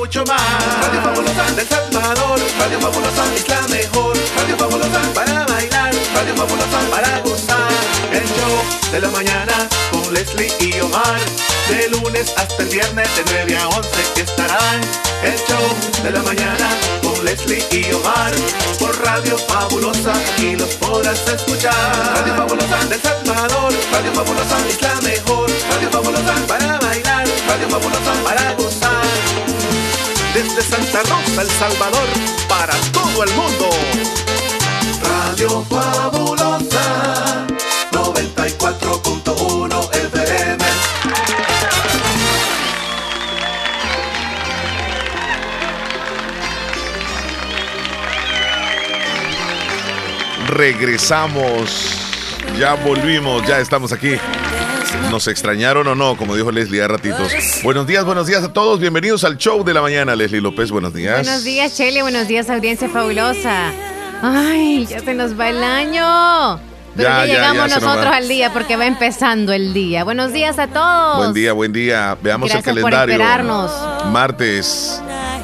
Mucho más. Radio Fabulosa del Salvador. Radio Fabulosa es la mejor. Radio Fabulosa para bailar. Radio Fabulosa para gozar. El show de la mañana con Leslie y Omar. De lunes hasta el viernes de 9 a 11 estarán. El show de la mañana con Leslie y Omar. Por Radio Fabulosa y los podrás escuchar. Radio Fabulosa del Salvador. Radio Fabulosa es la mejor. Radio Fabulosa para El Salvador, para todo el mundo. Radio Fabulosa 94.1 FM. Regresamos. Ya volvimos, ya estamos aquí. ¿Nos extrañaron o no? Como dijo Leslie a ratitos. Buenos días, buenos días a todos. Bienvenidos al show de la mañana. Leslie López, buenos días. Buenos días, Shelly. Buenos días, audiencia fabulosa. Ay, ya se nos va el año. Pero ya, Ya, ya, llegamos ya nosotros al día porque va empezando el día. Buenos días a todos. Buen día, buen día. Veamos Gracias el por calendario. esperarnos. Martes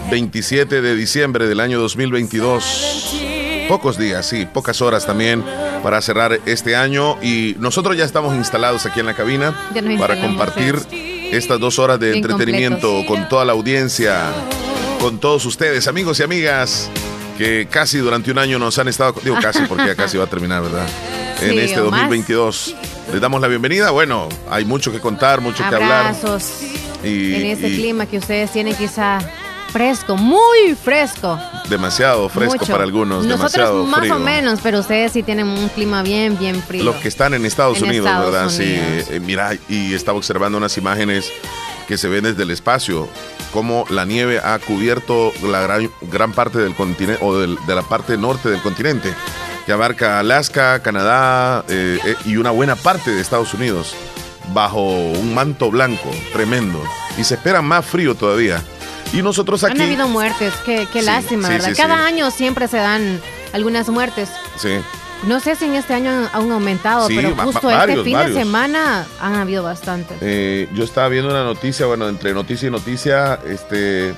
27 de diciembre del año 2022. Pocos días, sí, pocas horas también para cerrar este año y nosotros ya estamos instalados aquí en la cabina para compartir estas dos horas de Bien entretenimiento completos. con toda la audiencia, con todos ustedes, amigos y amigas que casi durante un año nos han estado, digo casi porque ya casi va a terminar, ¿verdad? En este o más. 2022. Les damos la bienvenida. Bueno, hay mucho que contar, mucho que hablar. Abrazos Y, en este y clima que ustedes tienen quizá fresco, muy fresco. Demasiado fresco mucho. para algunos, Nosotros demasiado más frío. o menos, pero ustedes sí tienen un clima bien, bien frío. Los que están en Estados En Unidos, Estados ¿verdad? Unidos. Sí, eh, mira, y estaba observando unas imágenes que se ven desde el espacio, cómo la nieve ha cubierto la gran, gran parte del continente, o del- de la parte norte del continente, que abarca Alaska, Canadá eh, eh, y una buena parte de Estados Unidos, bajo un manto blanco tremendo. Y se espera más frío todavía. Y nosotros aquí... Han habido muertes, qué, qué Sí, lástima, sí, ¿verdad? sí, Cada año siempre se dan algunas muertes. Sí. No sé si en este año han, han aumentado, pero justo este fin varios. de semana han habido bastantes. Eh, yo estaba viendo una noticia, bueno, entre noticia y noticia, este,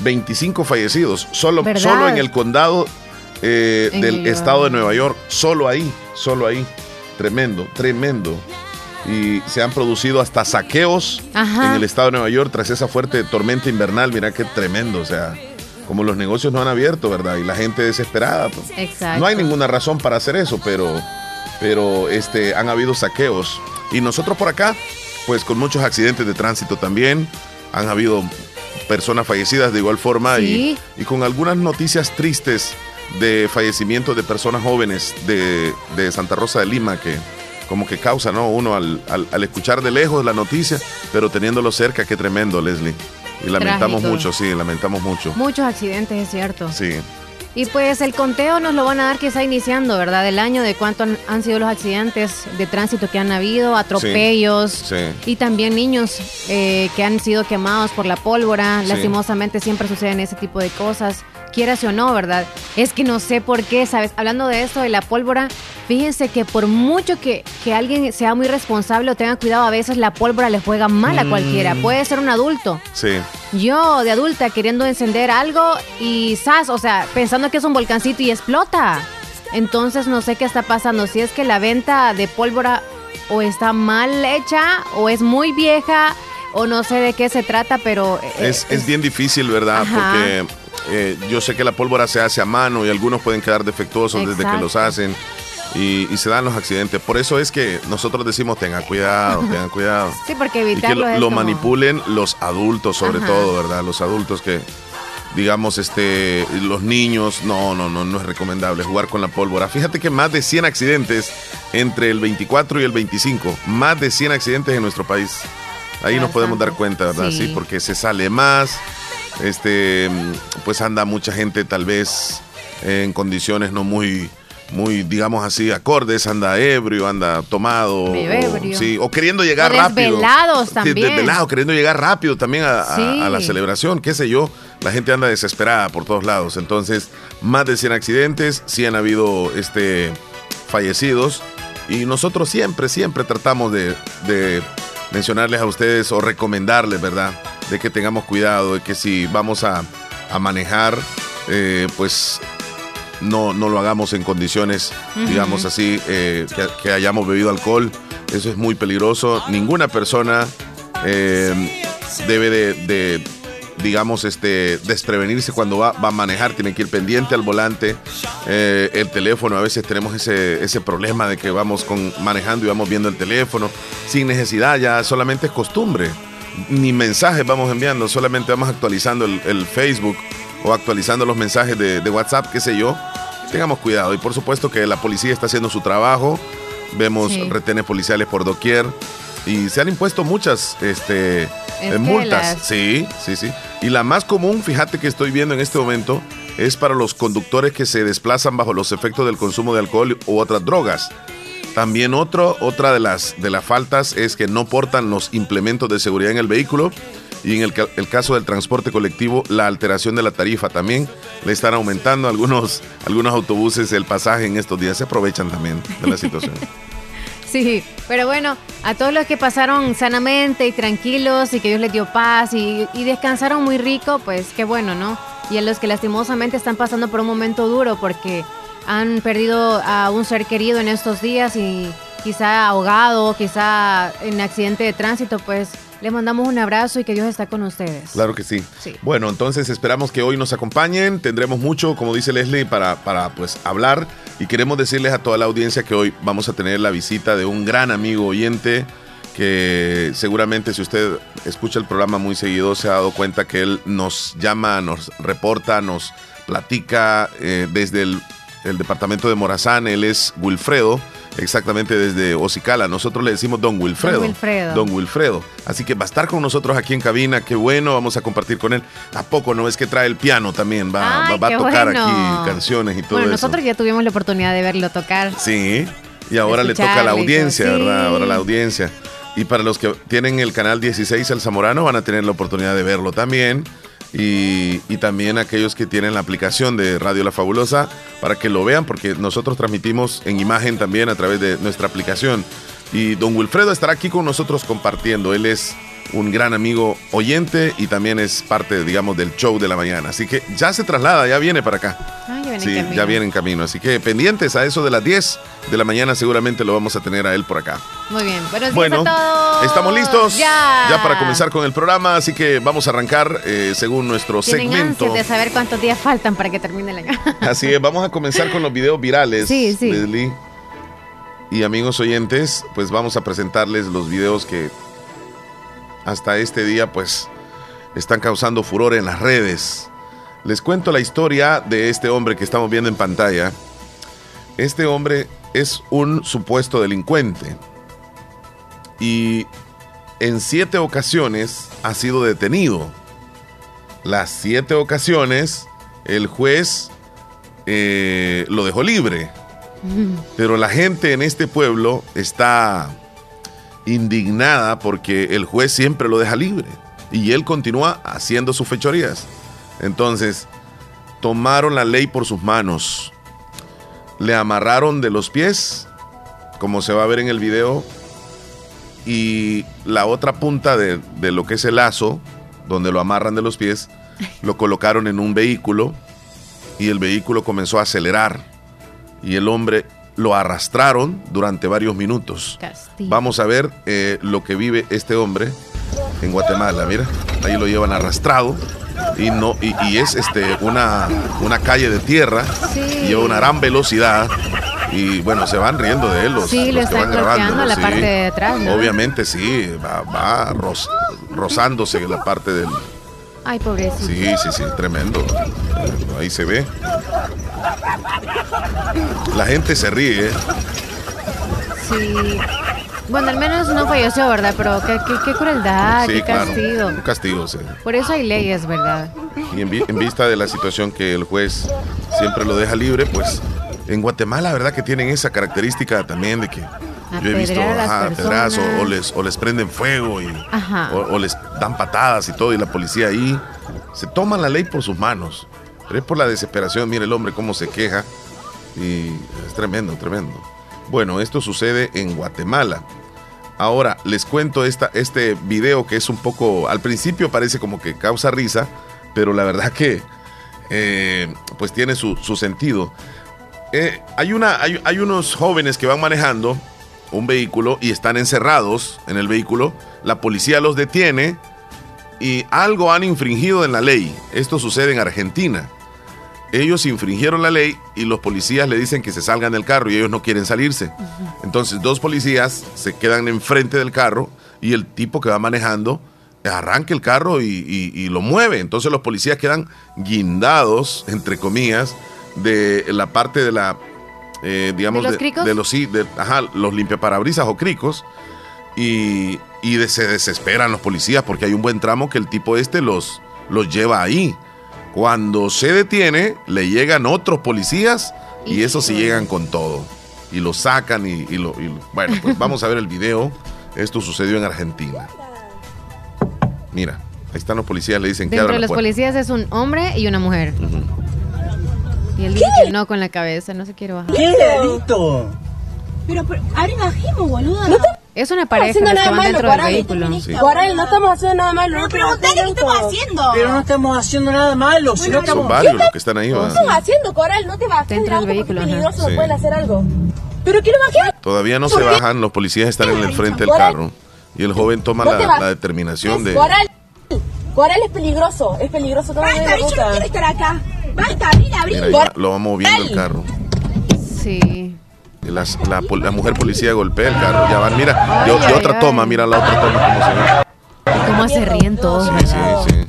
25 fallecidos, solo, ¿Verdad? solo en el condado eh, En del estado de Nueva York, solo ahí, solo ahí, tremendo, tremendo. Y se han producido hasta saqueos Ajá. en el estado de Nueva York tras esa fuerte tormenta invernal, mira qué tremendo, o sea, como los negocios no han abierto, ¿verdad? Y la gente desesperada. pues. Exacto. No hay ninguna razón para hacer eso, pero, pero este, han habido saqueos. Y nosotros por acá, pues con muchos accidentes de tránsito también, han habido personas fallecidas de igual forma Sí. y, y con algunas noticias tristes de fallecimiento de personas jóvenes de, de Santa Rosa de Lima que como que causa, ¿no? Uno al, al- al escuchar de lejos la noticia, pero teniéndolo cerca, qué tremendo, Leslie. Y lamentamos Trágico. mucho, sí, lamentamos mucho. Muchos accidentes, es cierto. Sí. Y pues el conteo nos lo van a dar quizá iniciando, ¿verdad? Del año de cuánto han, han sido los accidentes de tránsito que han habido, atropellos. Sí. Y también niños eh, que han sido quemados por la pólvora. Sí. Lastimosamente siempre suceden ese tipo de cosas. Quieras o no, ¿verdad? Es que no sé por qué, ¿sabes? Hablando de esto, de la pólvora, fíjense que por mucho que, que alguien sea muy responsable o tenga cuidado, a veces la pólvora le juega mal a Mm. cualquiera. Puede ser un adulto. Sí. Yo, de adulta, queriendo encender algo y ¡zas! O sea, pensando que es un volcancito y explota. Entonces no sé qué está pasando. Si es que la venta de pólvora o está mal hecha o es muy vieja o no sé de qué se trata, pero... eh, Es, es bien difícil, ¿verdad? Ajá. Porque eh, yo sé que la pólvora se hace a mano y algunos pueden quedar defectuosos desde que los hacen y, y se dan los accidentes. Por eso es que nosotros decimos, tengan cuidado, tengan cuidado. Sí, porque Y que evitarlo lo, es lo como- manipulen los adultos sobre Ajá. todo, ¿verdad? Los adultos que, digamos, este, los niños, no, no, no, no es recomendable jugar con la pólvora. Fíjate que más de 100 accidentes entre el 24 y el 25, más de 100 accidentes en nuestro país. Ahí nos podemos dar cuenta, ¿verdad? Sí. Sí. porque se sale más, este, pues anda mucha gente tal vez en condiciones no muy, muy, digamos así, acordes, anda ebrio, anda tomado, o, sí, o queriendo llegar O rápido. desvelados Sí, también. desvelados, queriendo llegar rápido también a, Sí. la celebración, qué sé yo. La gente anda desesperada por todos lados. Entonces, más de 100 accidentes, 100 ha habido este, fallecidos. Y nosotros siempre, siempre tratamos de, de mencionarles a ustedes o recomendarles, ¿verdad? De que tengamos cuidado, de que si vamos a, manejar, eh, pues no, no lo hagamos en condiciones, digamos así, eh, que, hayamos bebido alcohol. Eso es muy peligroso. Ninguna persona eh, debe de, digamos, este, desprevenirse cuando va, va, a manejar. Tiene que ir pendiente al volante. Eh, el teléfono, a veces tenemos ese, ese problema de que vamos con, manejando y vamos viendo el teléfono sin necesidad, ya solamente es costumbre. Ni mensajes vamos enviando, solamente vamos actualizando el, Facebook o actualizando los mensajes de, de WhatsApp, qué sé yo tengamos cuidado. Y por supuesto que la policía está haciendo su trabajo. Vemos retenes policiales por doquier. Y se han impuesto muchas este, eh, multas. Sí, sí, sí. Y la más común, fíjate que estoy viendo en este momento, es para los conductores que se desplazan bajo los efectos del consumo de alcohol u otras drogas. También otro, otra de las, de las faltas es que no portan los implementos de seguridad en el vehículo y en el, caso del transporte colectivo, la alteración de la tarifa también le están aumentando. Algunos, algunos autobuses el pasaje en estos días se aprovechan también de la situación. Sí, pero bueno, a todos los que pasaron sanamente y tranquilos y que Dios les dio paz y, y, descansaron muy rico, pues qué bueno, ¿no? Y a los que lastimosamente están pasando por un momento duro porque han perdido a un ser querido en estos días y quizá ahogado, quizá en accidente de tránsito, pues les mandamos un abrazo y que Dios está con ustedes. Claro que sí. Bueno, entonces esperamos que hoy nos acompañen. Tendremos mucho, como dice Leslie, para, para pues hablar. Y queremos decirles a toda la audiencia que hoy vamos a tener la visita de un gran amigo oyente que seguramente si usted escucha el programa muy seguido se ha dado cuenta que él nos llama, nos reporta, nos platica eh, desde el, el departamento de Morazán. Él es Wilfredo exactamente desde Ocicala. Nosotros le decimos Don Wilfredo. Don Wilfredo. Don Wilfredo. Así que va a estar con nosotros aquí en cabina. Qué bueno, vamos a compartir con él. Tampoco no es que trae el piano también. Va, va, a tocar aquí canciones y todo bueno, nosotros ya tuvimos la oportunidad de verlo tocar. Sí, y ahora le toca a la audiencia, ¿verdad? Ahora la audiencia. Y para los que tienen el canal 16 El Zamorano van a tener la oportunidad de verlo también y, también aquellos que tienen la aplicación de Radio La Fabulosa para que lo vean porque nosotros transmitimos en imagen también a través de nuestra aplicación. Y don Wilfredo estará aquí con nosotros compartiendo. Él es un gran amigo oyente y también es parte, digamos, del show de la mañana. Así que ya se traslada, ya viene para acá. Ah, ya viene sí, en ya viene en camino. Así que pendientes a eso de las 10 de la mañana, seguramente lo vamos a tener a él por acá. Muy bien. bueno, estamos listos ya. para comenzar con el programa, así que vamos a arrancar eh, según nuestro segmento. de saber cuántos días faltan para que termine el año. así es, vamos a comenzar con los videos virales. Sí, sí. Y amigos oyentes, pues vamos a presentarles los videos que hasta este día pues están causando furor en las redes. Les cuento la historia de este hombre que estamos viendo en pantalla. Este hombre es un supuesto delincuente y en siete ocasiones ha sido detenido. Las siete ocasiones el juez eh, lo dejó libre. Pero la gente en este pueblo está indignada porque el juez siempre lo deja libre y él continúa haciendo sus fechorías. Entonces, tomaron la ley por sus manos, le amarraron de los pies, como se va a ver en el video, y la otra punta de, de lo que es el lazo, donde lo amarran de los pies, lo colocaron en un vehículo y el vehículo comenzó a acelerar y el hombre lo arrastraron durante varios minutos. Vamos a ver eh, lo que vive este hombre en Guatemala. Mira, ahí lo llevan arrastrado y no y, es este una, una calle de tierra. Lleva una gran velocidad y bueno se van riendo de él los, sí, los que van grabando la parte de atrás obviamente sí va, va rozándose la parte del Ay, pobrecito. Sí, sí, sí, tremendo. Ahí se ve. La gente se ríe. Sí. Bueno, al menos no falleció, ¿verdad? Pero qué, qué, crueldad, qué castigo. Un castigo, sí. Por eso hay leyes, ¿verdad? Y en, vista de la situación que el juez siempre lo deja libre, pues en Guatemala, ¿verdad? Que tienen esa característica también de que yo he visto pedazos o les, o les prenden fuego y, o, les dan patadas y todo y la policía ahí se toman la ley por sus manos. Pero es por la desesperación, mire el hombre cómo se queja y es tremendo, tremendo. Bueno, esto sucede en Guatemala. Ahora, les cuento esta, este video que es un poco, al principio parece como que causa risa, pero la verdad que eh, pues tiene su, sentido. Eh, hay, una, hay, hay unos jóvenes que van manejando un vehículo y están encerrados en el vehículo. La policía los detiene y algo han infringido en la ley. Esto sucede en Argentina. Ellos infringieron la ley y los policías le dicen que se salgan del carro y ellos no quieren salirse. Entonces dos policías se quedan enfrente del carro y el tipo que va manejando arranca el carro y, lo mueve. Entonces los policías quedan guindados, entre comillas, de la parte de la, eh, digamos, de los, cricos? de, los, de, ajá, los limpiaparabrisas o cricos. Y, y se desesperan los policías porque hay un buen tramo que el tipo este los, los lleva ahí. Cuando se detiene, le llegan otros policías y esos sí llegan con todo. Y lo sacan y, lo, Bueno, pues vamos a ver el video. Esto sucedió en Argentina. Mira, ahí están los policías, le dicen que Dentro de los policías es un hombre y una mujer. Y él dice que no con la cabeza, no se quiere bajar. ¿Qué delito? Pero, pero ahora bajemos, boludo. Es una pareja los que van dentro del vehículo. Coral, no estamos haciendo nada malo. Pero preguntate qué estamos haciendo. Pero no estamos haciendo nada malo. Si no estamos... Son varios los que están ahí. ¿Qué estás haciendo, Coral? No te vas Dentro del vehículo. peligroso, pueden hacer algo. Pero quiero bajar. Todavía no se bajan, los policías están en el frente del carro. Y el joven toma la, determinación de... Coral, Coral es peligroso. Es peligroso todo Basta, bicho, no quiero estar acá. Basta, abrir, abrir. Mira, lo va moviendo el carro. Sí. La, la, mujer policía golpea el carro. Ya van, mira. y, otra toma, mira la otra toma cómo se ve. Y cómo se ríen todos. Sí, sí, sí.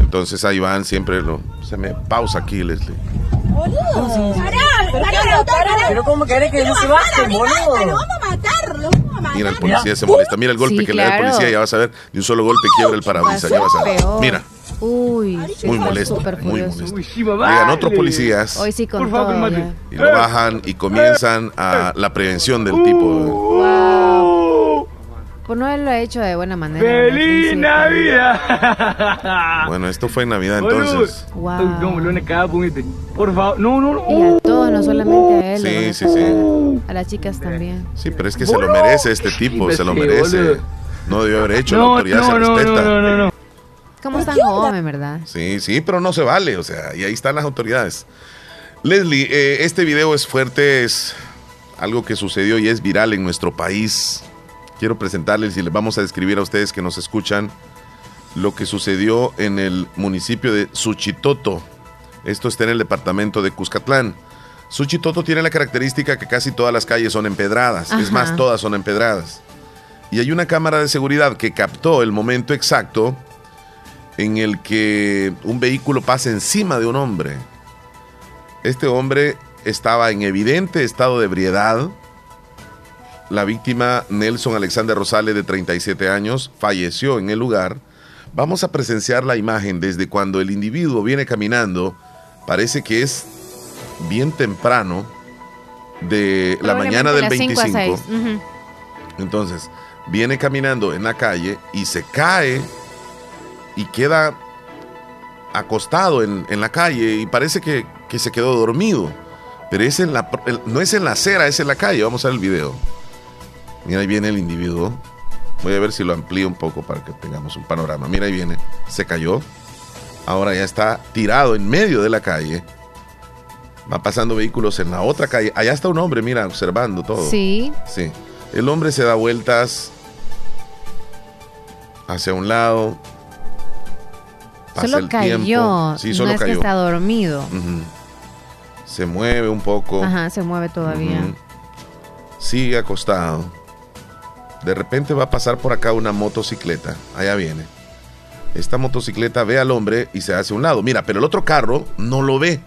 Entonces ahí van siempre. Lo, se me pausa aquí, Leslie. Boludo. Pará, pará, pará. Pero cómo querés que no se baje, boludo. Lo vamos a matar, lo vamos a matar. Mira, el policía se molesta. Mira el golpe que le da el policía. Ya vas a ver. De un solo golpe quiebra el parabrisas. Ya vas a ver. Mira. Uy, muy molesto, muy molesto. Llegan otros policías Hoy sí con todo, y lo bajan y comienzan a la prevención del tipo. Wow. Pues no él lo ha hecho de buena manera. ¡Feliz Navidad! Bueno, esto fue en Navidad entonces. Wow. Por favor, no, no, no. Y a todos, no solamente a él. Sí, sí, sí. A las chicas también. Sí, pero es que se lo merece este tipo, se lo merece. No debió haber hecho, la autoridad se respeta. No, no, no, como tan joven, ¿verdad? Sí, sí, pero no se vale, o sea, y ahí están las autoridades. Leslie, eh, este video es fuerte, es algo que sucedió y es viral en nuestro país. Quiero presentarles y les vamos a describir a ustedes que nos escuchan lo que sucedió en el municipio de Suchitoto. Esto está en el departamento de Cuscatlán. Suchitoto tiene la característica que casi todas las calles son empedradas, es más, todas son empedradas. Y hay una cámara de seguridad que captó el momento exacto en el que un vehículo pasa encima de un hombre. Este hombre estaba en evidente estado de ebriedad. La víctima, Nelson Alexander Rosales, de 37 años, falleció en el lugar. Vamos a presenciar la imagen desde cuando el individuo viene caminando. Parece que es bien temprano de la mañana del 25. Entonces, viene caminando en la calle y se cae y queda acostado en, la calle y parece que, se quedó dormido. Pero es en la, no es en la acera, es en la calle. Vamos a ver el video. Mira, ahí viene el individuo. Voy a ver si lo amplío un poco para que tengamos un panorama. Mira, ahí viene. Se cayó. Ahora ya está tirado en medio de la calle. Va pasando vehículos en la otra calle. Allá está un hombre, mira, observando todo. Sí. Sí. El hombre se da vueltas hacia un lado, solo cayó. Sí, solo no es cayó. que está dormido. Se mueve un poco. Ajá, se mueve todavía. Sigue acostado. De repente va a pasar por acá una motocicleta. Allá viene. Esta motocicleta ve al hombre y se hace a un lado. Mira, pero el otro carro no lo ve.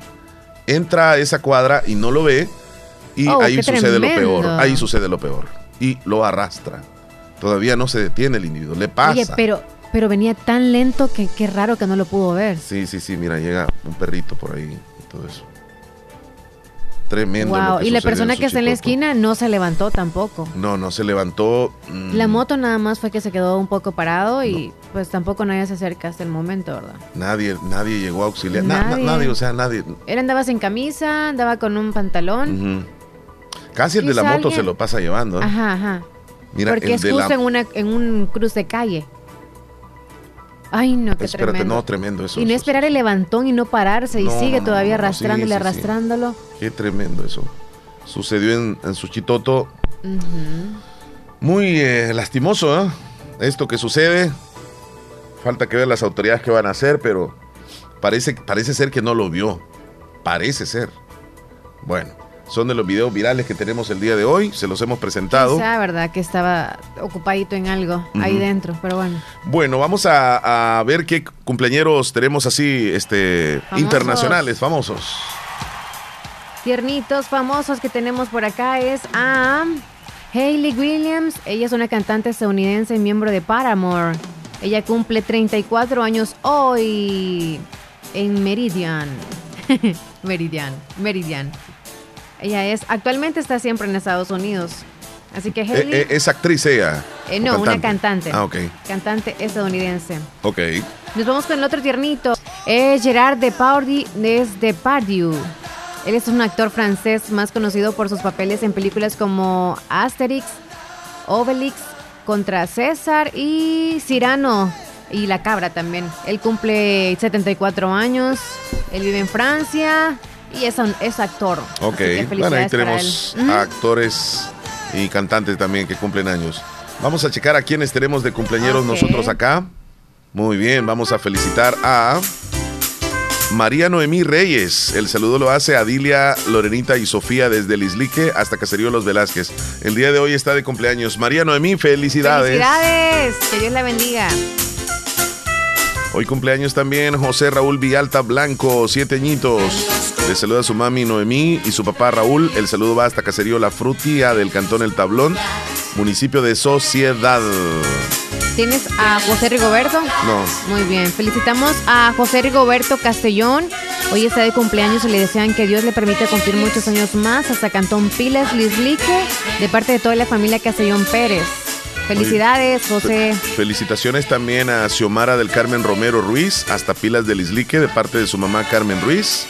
Entra a esa cuadra y no lo ve. Y oh, ahí sucede lo peor. Ahí sucede lo peor. Y lo arrastra. Todavía no se detiene el individuo. Le pasa. Oye, pero pero venía tan lento que qué raro que no lo pudo ver. Sí, sí, sí, mira, llega un perrito por ahí y todo eso. Tremendo. Wow. y la persona que está en la esquina no se levantó tampoco. No, no se levantó. Mm. La moto nada más fue que se quedó un poco parado y pues tampoco nadie se acerca hasta el momento, ¿verdad? Nadie, nadie llegó a auxiliar. Nadie, nadie o sea, nadie. Él andaba sin camisa, andaba con un pantalón. Casi el de la moto se lo pasa llevando. ¿eh? Ajá, ajá. Mira, Porque es justo la... en, una, en un cruz de calle. Ay, no, qué Espérate, tremendo. no, tremendo eso. y no eso- esperar el levantón y no pararse y sigue no, todavía no, arrastrándole, sí, sí. arrastrándolo. Qué tremendo eso. Sucedió en, en Suchitoto. Muy eh, lastimoso, ¿eh? Esto que sucede. Falta que ver las autoridades qué van a hacer, pero parece, parece ser que no lo vio. Parece ser. Bueno, son de los videos virales que tenemos el día de hoy. Se los hemos presentado. Quizá, ¿verdad? Que estaba ocupadito en algo ahí dentro, pero bueno. Bueno, vamos a, a ver qué cumpleañeros tenemos así, este, Famosos. internacionales, famosos. Tiernitos famosos que tenemos por acá es a Hayley Williams. Ella es una cantante estadounidense y miembro de Paramore. Ella cumple 34 años hoy en Meridian. Meridian, Meridian. Ella es, actualmente está siempre en Estados Unidos. Así que Eh, Hayley, eh, es actriz ella. eh, ¿O no, una cantante. Ah, ok. Cantante estadounidense. Ok. Nos vamos con el otro tiernito. Es Gerard Depardieu. Él es un actor francés más conocido por sus papeles en películas como Asterix, Obelix, Contra César y Cyrano. Y La Cabra también. Él cumple 74 años. Él vive en Francia y es, un- es actor. Ok, bueno, ahí tenemos actores y cantantes también que cumplen años. Vamos a checar a quienes tenemos de cumpleaños Ok. nosotros acá. Muy bien, vamos a felicitar a María Noemí Reyes. El saludo lo hace Adilia, Lorenita y Sofía desde Lislique hasta Caserío Los Velázquez. El día de hoy está de cumpleaños. María Noemí, felicidades. Felicidades. Que Dios la bendiga. Hoy cumpleaños también José Raúl Villalta Blanco, siete añitos. Le saluda a su mami Noemí y su papá Raúl. El saludo va hasta Caserío La Frutia del Cantón El Tablón, municipio de Sociedad. ¿Tienes a José Rigoberto? No, Muy bien, felicitamos a José Rigoberto Castellón. Hoy está de cumpleaños y le desean que Dios le permita cumplir muchos años más hasta Cantón Pilas, Lislique, de parte de toda la familia Castellón Pérez. Felicidades, José. felicitaciones también a Xiomara del Carmen Romero Ruiz, hasta Pilas del Islique, de parte de su mamá Carmen Ruiz.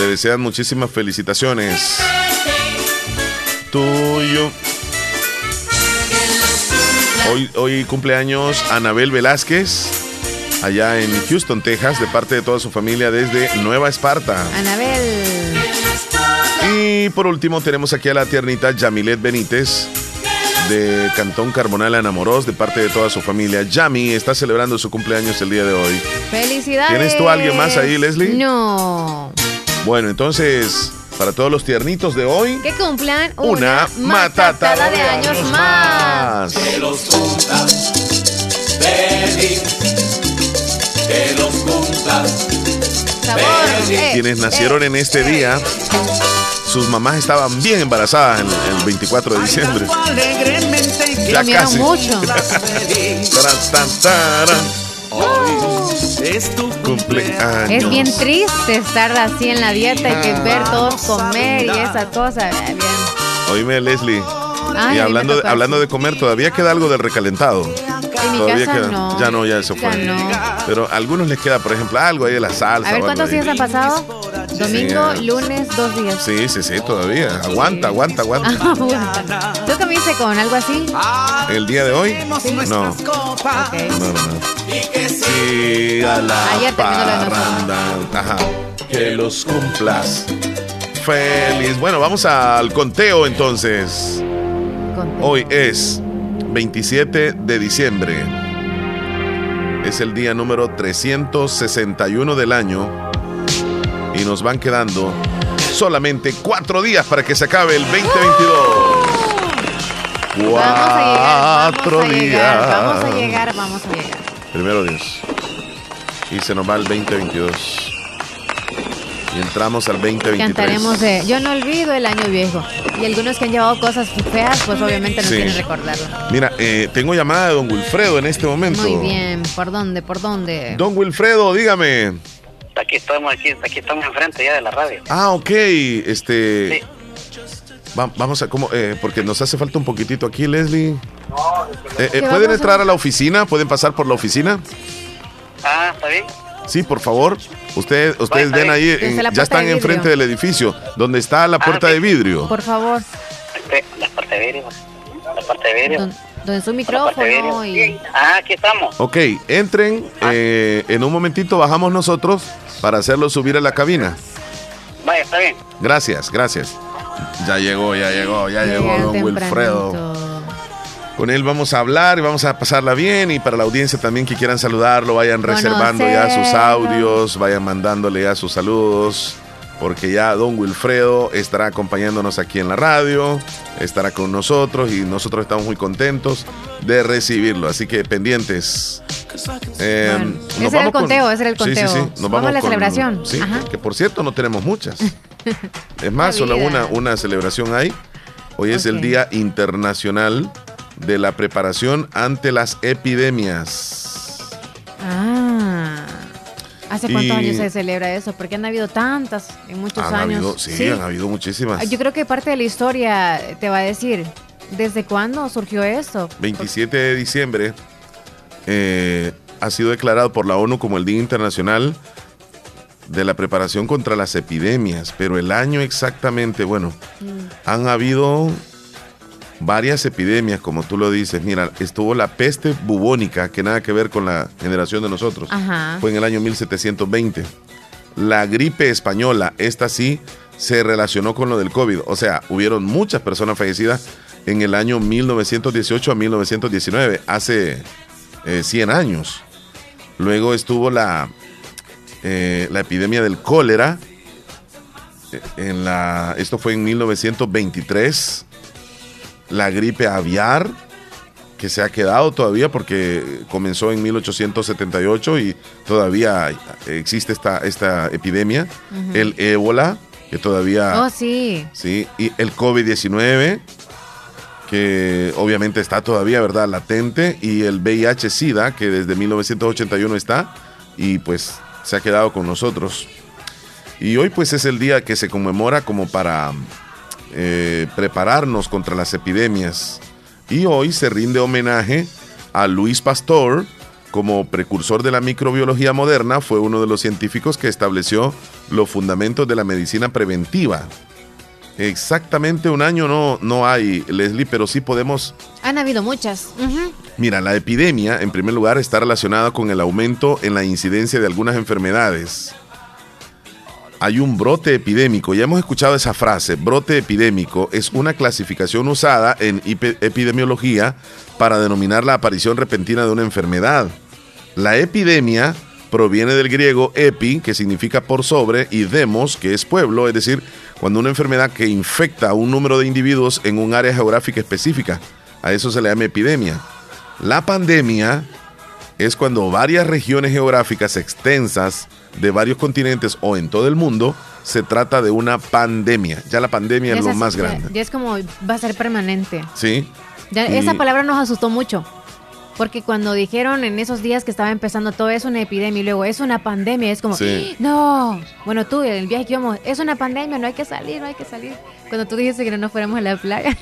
Le desean muchísimas felicitaciones. Tuyo. Hoy, hoy cumpleaños Anabel Velázquez, allá en Houston, Texas, de parte de toda su familia desde Nueva Esparta. Anabel. Y por último tenemos aquí a la tiernita Yamilet Benítez de Cantón Carbonal Anamorós de parte de toda su familia. Yami está celebrando su cumpleaños el día de hoy. Felicidades. ¿Tienes tú a alguien más ahí, Leslie? No. Bueno, entonces, para todos los tiernitos de hoy, Que cumplan una, una, matatada de años más. Que los cumplas feliz, que los cumplas Sabor. eh, Quienes nacieron en este día, sus mamás estaban bien embarazadas el, el 24 de diciembre. Ya casi. mucho. Hoy es tu Cumpleaños. Es bien triste estar así en la dieta y que Ah. ver todos comer y esa cosa. Bien. Oíme, Leslie. Ay, y hablando de, hablando de comer, todavía queda algo del recalentado. En mi Todavía casa queda. no. Ya no, ya se fue. Ya no. Pero a algunos les queda, por ejemplo, algo ahí de la salsa. A ver, ¿cuántos días han pasado? Domingo, Sí. lunes, dos días. Sí, sí, sí, todavía. Aguanta, aguanta, aguanta. Ah, bueno. ¿Tú comiste con algo así? El día de hoy, no. No, no, no. Y a la Ayer parranda. Ajá. Que los cumplas. Feliz. Bueno, vamos al conteo entonces. Hoy es 27 de diciembre. Es el día número 361 del año. Y nos van quedando solamente cuatro días para que se acabe el 2022. Vamos a llegar, Cuatro vamos a llegar, días. vamos a llegar, vamos a llegar. Primero Dios. Y se nos va el 2022. Y entramos al 2023. Cantaremos de Yo no olvido el año viejo. Y algunos que han llevado cosas feas, pues obviamente no Sí. quieren recordarlo. Mira, eh, tengo llamada de don Wilfredo en este momento. Muy bien, ¿por dónde? ¿Por dónde? Don Wilfredo, dígame. Aquí estamos, aquí, aquí estamos enfrente ya de la radio. Ah, ok. Este. Sí. va- vamos a. ¿cómo? Eh, porque nos hace falta un poquitito aquí, Leslie. Eh, eh, ¿Qué ¿Pueden a- entrar a la oficina? ¿Pueden pasar por la oficina? Ah, ¿está bien? Sí, por favor. Ustedes, ustedes ven ahí, en- la ya puerta están de enfrente del edificio, donde está la Ah, puerta de vidrio. Por favor. La parte de vidrio. parte de vidrio. Donde su micrófono y... Ah, aquí estamos. Ok, entren. eh, en un momentito bajamos nosotros para hacerlo subir a la cabina. Vaya, está bien. Gracias, gracias. Ya llegó, ya llegó, ya llegó don Wilfredo. Con él vamos a hablar y vamos a pasarla bien. Y para la audiencia también que quieran saludarlo, vayan reservando ya sus audios, vayan mandándole ya sus saludos. Porque ya don Wilfredo estará acompañándonos aquí en la radio, estará con nosotros y nosotros estamos muy contentos de recibirlo. Así que pendientes. Eh, Bueno, nos ese era el con- conteo, ese era el Sí, sí, sí. conteo. Nos Vamos a la con- celebración. Sí, Ajá. que por cierto no tenemos muchas. Es más, solo una, una celebración hay. Hoy es el. Día Internacional de la Preparación ante las Epidemias. ¿Hace cuántos Y- años se celebra eso? Porque han habido tantas en muchos Han años. habido, sí, han habido muchísimas. Yo creo que parte de la historia te va a decir desde cuándo surgió esto. 27 de diciembre eh, ha sido declarado por la ONU como el Día Internacional de la Preparación contra las Epidemias, pero el año exactamente, bueno, Mm. han habido varias epidemias, como tú lo dices. Mira, estuvo la peste bubónica, que nada que ver con la generación de nosotros. Ajá. Fue en el año 1720. La gripe española, esta sí se relacionó con lo del COVID. O sea, hubieron muchas personas fallecidas en el año 1918 a 1919, hace eh, 100 años. Luego estuvo la, eh, la epidemia del cólera. eh, En la, esto fue en 1923. La gripe aviar, que se ha quedado todavía porque comenzó en 1878 y todavía existe esta, esta epidemia. El ébola, que todavía... Oh, sí. Sí, y el COVID-19, que obviamente está todavía, ¿verdad? Latente, y el VIH-Sida, que desde 1981 está, y pues se ha quedado con nosotros. Y hoy pues es el día que se conmemora como para eh, prepararnos contra las epidemias. Y hoy se rinde homenaje a Luis Pasteur, como precursor de la microbiología moderna, fue uno de los científicos que estableció los fundamentos de la medicina preventiva. Exactamente un año no, no hay, Leslie, pero sí podemos... Han habido muchas. Mira, la epidemia, en primer lugar, está relacionada con el aumento en la incidencia de algunas enfermedades. Hay un brote epidémico, ya hemos escuchado esa frase, brote epidémico es una clasificación usada en epidemiología para denominar la aparición repentina de una enfermedad. La epidemia proviene del griego epi, que significa por sobre, y demos, que es pueblo, es decir, cuando una enfermedad que infecta a un número de individuos en un área geográfica específica. A eso se le llama epidemia. La pandemia es cuando varias regiones geográficas extensas de varios continentes o en todo el mundo se trata de una pandemia. Ya la pandemia es lo más ya- grande. Ya es como, va a ser permanente. Sí. Ya, Y- Esa palabra nos asustó mucho. Porque cuando dijeron en esos días que estaba empezando todo, es una epidemia y luego es una pandemia, es como, Sí. no. Bueno, tú, el viaje que íbamos, es una pandemia, no hay que salir, no hay que salir. Cuando tú dijiste que no nos fuéramos a la playa.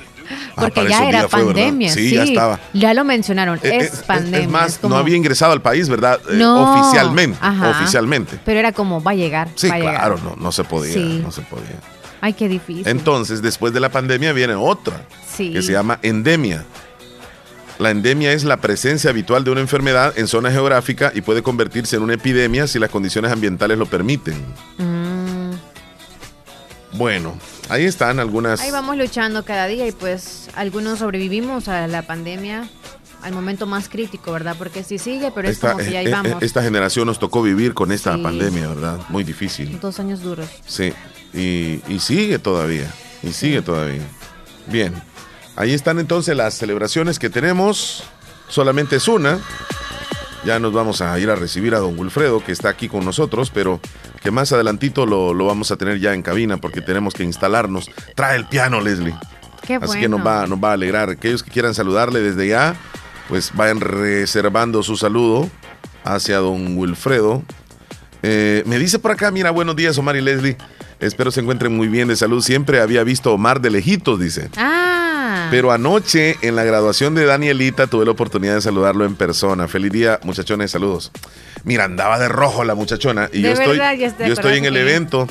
Porque Ah, para ya era pandemia. Sí, Sí, ya estaba. Ya lo mencionaron, Eh, es eh, pandemia. Es más, es como- no había ingresado al país, ¿verdad? Eh, No. oficialmente. Ajá. Oficialmente. Pero era como, va a llegar. Sí, va a llegar. claro, no, no se podía. Sí. No se podía. Ay, qué difícil. Entonces, después de la pandemia viene otra, sí. que se llama endemia. La endemia es la presencia habitual de una enfermedad en zona geográfica y puede convertirse en una epidemia si las condiciones ambientales lo permiten. Mm, Bueno, ahí están algunas. ahí vamos luchando cada día y pues algunos sobrevivimos a la pandemia al momento más crítico, ¿verdad? Porque sí sigue, pero es Esta, como que ya eh, ahí eh, vamos. esta generación nos tocó vivir con esta Sí. pandemia, ¿verdad? Muy difícil. Dos años duros. Sí, y, y sigue todavía, y sigue todavía. Bien, ahí están entonces las celebraciones que tenemos, solamente es una. Ya nos vamos a ir a recibir a don Wilfredo, que está aquí con nosotros, pero que más adelantito lo, lo vamos a tener ya en cabina porque tenemos que instalarnos. Trae el piano, Leslie. Qué Así bueno. que nos va, nos va a alegrar. Aquellos que quieran saludarle desde ya, pues vayan reservando su saludo hacia don Wilfredo. Eh, me dice por acá, mira, buenos días Omar y Leslie. Espero se encuentren muy bien de salud. Siempre había visto a Omar de lejitos, dice. Ah. Pero anoche, en la graduación de Danielita, tuve la oportunidad de saludarlo en persona. Feliz día, muchachones, saludos. Mira, andaba de rojo la muchachona. Y De yo estoy, yo estoy en el evento.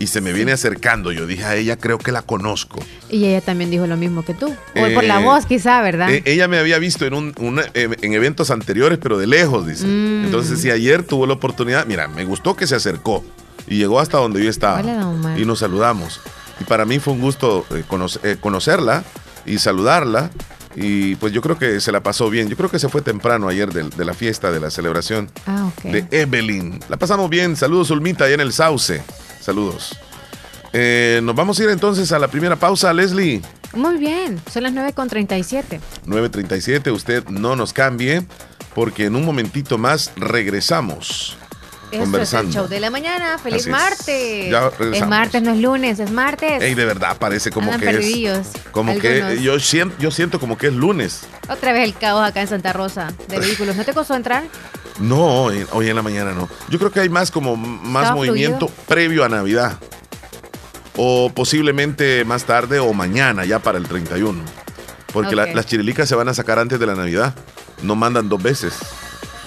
y se me viene acercando. Yo dije a ella, creo que la conozco. Y ella también dijo lo mismo que tú. O por la Eh, voz, quizá, ¿verdad? Eh, ella me había visto en, un, una- eh, en eventos anteriores, pero de lejos, dice. Mm. Entonces, si ayer tuvo la oportunidad, mira, me gustó que se acercó y llegó hasta donde yo estaba. Hola, y nos saludamos. Y para mí fue un gusto eh, conocerla y saludarla. Y pues yo creo que se la pasó bien. Yo creo que se fue temprano ayer de, la fiesta, de la celebración ah, de Evelyn. La pasamos bien. Saludos, Ulmita, allá en el Sauce. Saludos. Eh, nos vamos a ir entonces a la primera pausa, Leslie. Muy bien, son las 9.37. 9.37, usted no nos cambie porque en un momentito más regresamos Esto es el conversando. show de la mañana. ¡Feliz Así martes! Ya es martes, no es lunes, es martes. Ey, de verdad parece como Andan que es como que algunos. yo siento, yo siento como que es lunes. Otra vez el caos acá en Santa Rosa de vehículos. ¿No te costó entrar? No, hoy, hoy en la mañana no. Yo creo que hay más como más ¿Estaba movimiento fluido? previo a Navidad. O posiblemente más tarde o mañana ya para el 31. Porque la- las chirilicas se van a sacar antes de la Navidad. No mandan dos veces.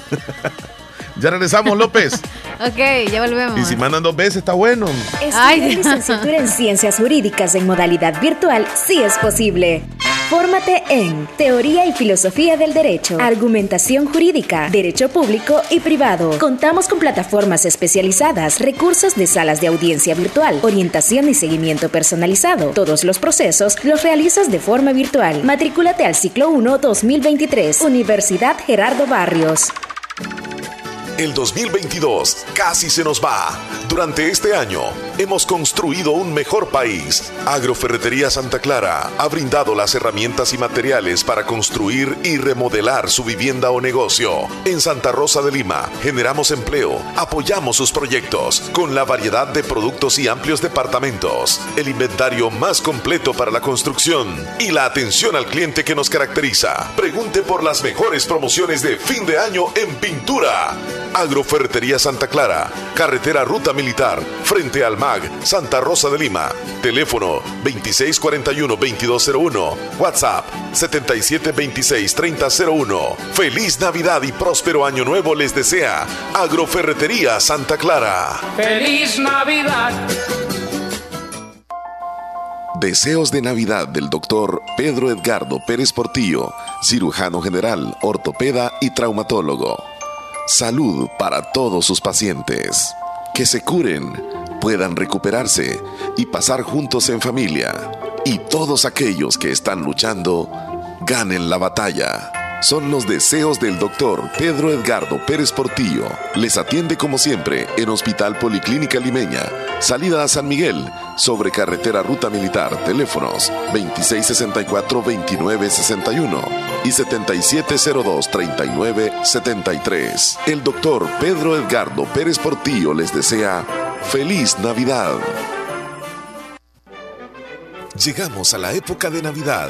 ya regresamos, López. Ok, ya volvemos. Y si mandan dos veces, está bueno. Ay, Estudiar licenciatura en Ciencias Jurídicas en modalidad virtual sí es posible. Fórmate en Teoría y Filosofía del Derecho, Argumentación Jurídica, Derecho Público y Privado. Contamos con plataformas especializadas, recursos de salas de audiencia virtual, orientación y seguimiento personalizado. Todos los procesos los realizas de forma virtual. Matrículate al ciclo 1 2023, Universidad Gerardo Barrios. El 2022 casi se nos va. Durante este año hemos construido un mejor país. Agroferretería Santa Clara ha brindado las herramientas y materiales para construir y remodelar su vivienda o negocio. En Santa Rosa de Lima generamos empleo, apoyamos sus proyectos con la variedad de productos y amplios departamentos, el inventario más completo para la construcción y la atención al cliente que nos caracteriza. Pregunte por las mejores promociones de fin de año en pintura. Agroferretería Santa Clara, carretera Ruta Militar, frente al MAG, Santa Rosa de Lima. Teléfono 2641-2201, WhatsApp 7726-3001. Feliz Navidad y próspero año nuevo les desea Agroferretería Santa Clara. ¡Feliz Navidad! Deseos de Navidad del doctor Pedro Edgardo Pérez Portillo, cirujano general, ortopeda y traumatólogo. Salud para todos sus pacientes. Que se curen, puedan recuperarse y pasar juntos en familia. Y todos aquellos que están luchando, ganen la batalla. Son los deseos del doctor Pedro Edgardo Pérez Portillo. Les atiende como siempre en Hospital Policlínica Limeña, salida a San Miguel, sobre carretera Ruta Militar, teléfonos 2664-2961 y 7702-3973. El doctor Pedro Edgardo Pérez Portillo les desea feliz Navidad. Llegamos a la época de Navidad.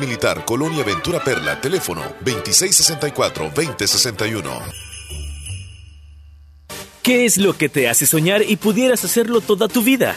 Militar, Colonia Ventura Perla, teléfono 2664-2061. ¿Qué es lo que te hace soñar y pudieras hacerlo toda tu vida?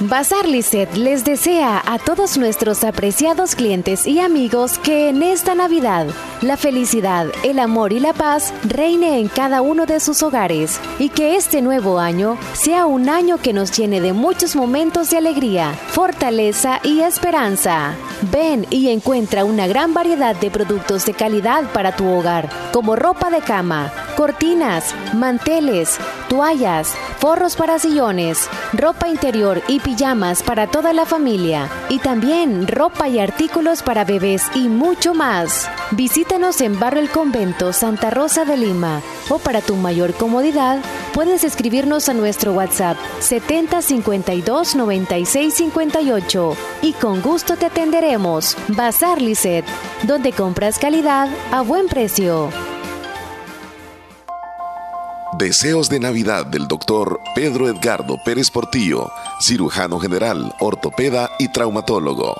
Bazar Lisset les desea a todos nuestros apreciados clientes y amigos que en esta Navidad la felicidad, el amor y la paz reine en cada uno de sus hogares y que este nuevo año sea un año que nos llene de muchos momentos de alegría, fortaleza y esperanza. Ven y encuentra una gran variedad de productos de calidad para tu hogar, como ropa de cama, cortinas, manteles, toallas, forros para sillones, ropa interior y pijamas para toda la familia, y también ropa y artículos para bebés y mucho más. Visítanos en Barrio El Convento, Santa Rosa de Lima, o para tu mayor comodidad, puedes escribirnos a nuestro WhatsApp 7052 9658 y con gusto te atenderemos. Bazar Lisset, donde compras calidad a buen precio. Deseos de Navidad del doctor Pedro Edgardo Pérez Portillo, cirujano general, ortopeda y traumatólogo.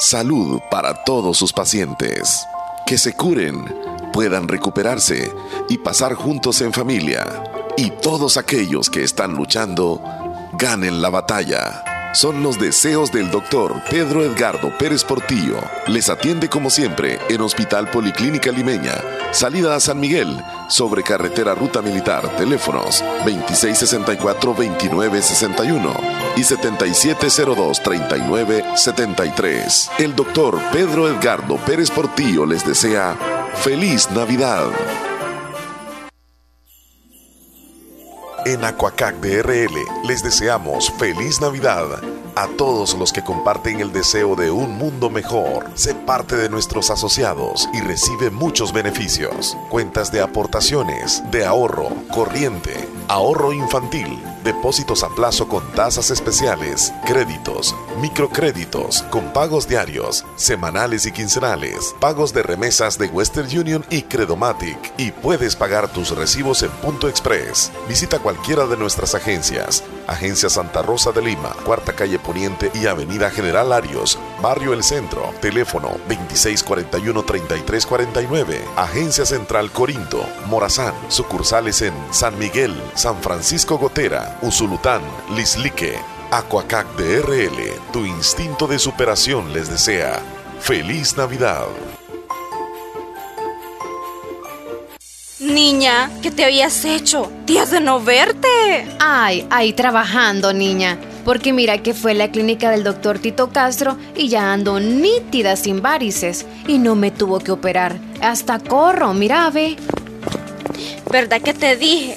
Salud para todos sus pacientes. Que se curen, puedan recuperarse y pasar juntos en familia. Y todos aquellos que están luchando, ganen la batalla son los deseos del doctor Pedro Edgardo Pérez Portillo. Les atiende como siempre en Hospital Policlínica Limeña, salida a San Miguel, sobre carretera Ruta Militar, teléfonos 2664-2961 y 7702-3973. El doctor Pedro Edgardo Pérez Portillo les desea feliz Navidad. En Aquacac DRL les deseamos feliz Navidad a todos los que comparten el deseo de un mundo mejor. Sé parte de nuestros asociados y recibe muchos beneficios. Cuentas de aportaciones, de ahorro, corriente, ahorro infantil depósitos a plazo con tasas especiales, créditos, microcréditos con pagos diarios, semanales y quincenales, pagos de remesas de Western Union y Credomatic y puedes pagar tus recibos en Punto Express. Visita cualquiera de nuestras agencias. Agencia Santa Rosa de Lima, Cuarta Calle Poniente y Avenida General Arios, Barrio El Centro. Teléfono 2641-3349. Agencia Central Corinto, Morazán. Sucursales en San Miguel, San Francisco Gotera, Usulután, Lislique, Aquacac DRL, tu instinto de superación les desea. ¡Feliz Navidad! Niña, ¿qué te habías hecho? Días de no verte. Ay, ahí trabajando, niña. Porque mira que fue la clínica del doctor Tito Castro y ya ando nítida sin varices. Y no me tuvo que operar. Hasta corro, mira, ve. ¿Verdad que te dije?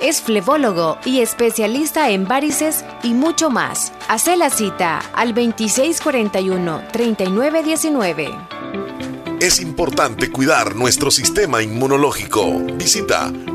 Es flebólogo y especialista en varices y mucho más. Hace la cita al 2641-3919. Es importante cuidar nuestro sistema inmunológico. Visita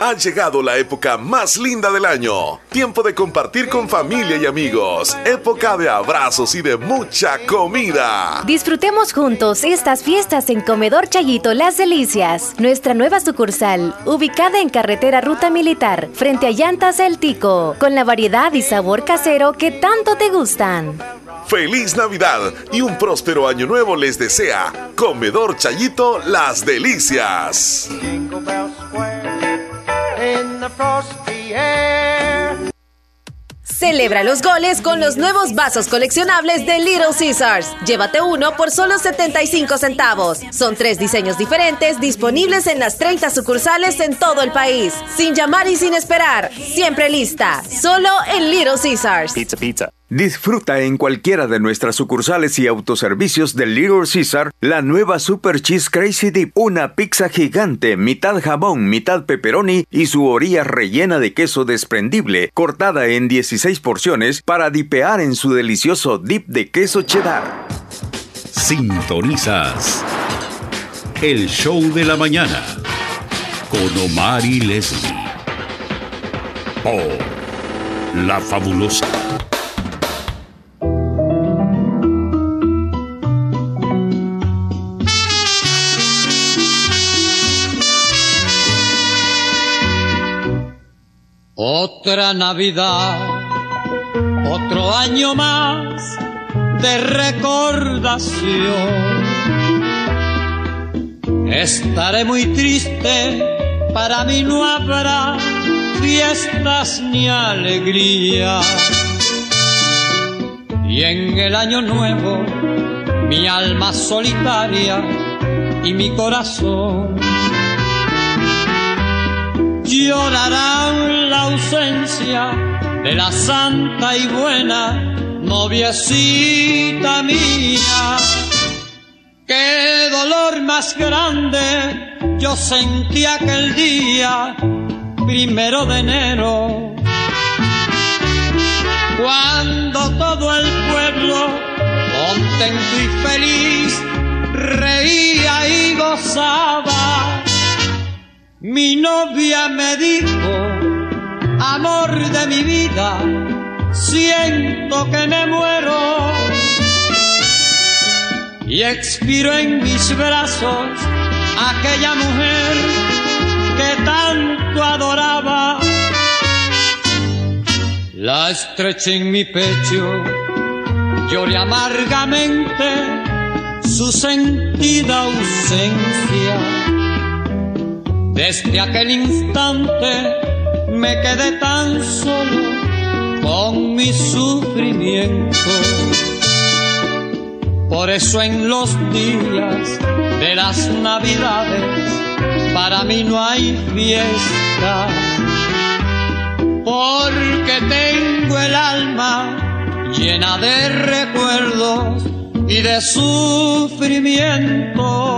Ha llegado la época más linda del año. Tiempo de compartir con familia y amigos. Época de abrazos y de mucha comida. Disfrutemos juntos estas fiestas en Comedor Chayito Las Delicias, nuestra nueva sucursal, ubicada en carretera Ruta Militar, frente a Llantas El Tico, con la variedad y sabor casero que tanto te gustan. Feliz Navidad y un próspero año nuevo les desea Comedor Chayito Las Delicias. Celebra los goles con los nuevos vasos coleccionables de Little Caesars. Llévate uno por solo 75 centavos. Son tres diseños diferentes disponibles en las 30 sucursales en todo el país. Sin llamar y sin esperar. Siempre lista. Solo en Little Caesars. Pizza, pizza. Disfruta en cualquiera de nuestras sucursales y autoservicios de Little Caesar la nueva Super Cheese Crazy Dip, una pizza gigante, mitad jamón, mitad pepperoni y su orilla rellena de queso desprendible, cortada en 16 porciones para dipear en su delicioso dip de queso cheddar. Sintonizas el show de la mañana con Omar y Leslie por La Fabulosa. Otra Navidad, otro año más de recordación. Estaré muy triste, para mí no habrá fiestas ni alegría. Y en el año nuevo, mi alma solitaria y mi corazón llorarán la ausencia de la santa y buena noviecita mía. Qué dolor más grande yo sentí aquel día, primero de enero, cuando todo el pueblo, contento y feliz, reía y gozaba mi novia me dijo, amor de mi vida, siento que me muero. Y expiro en mis brazos aquella mujer que tanto adoraba. La estreché en mi pecho, lloré amargamente su sentida ausencia desde aquel instante me quedé tan solo con mi sufrimiento. Por eso en los días de las navidades para mí no hay fiesta. Porque tengo el alma llena de recuerdos y de sufrimiento.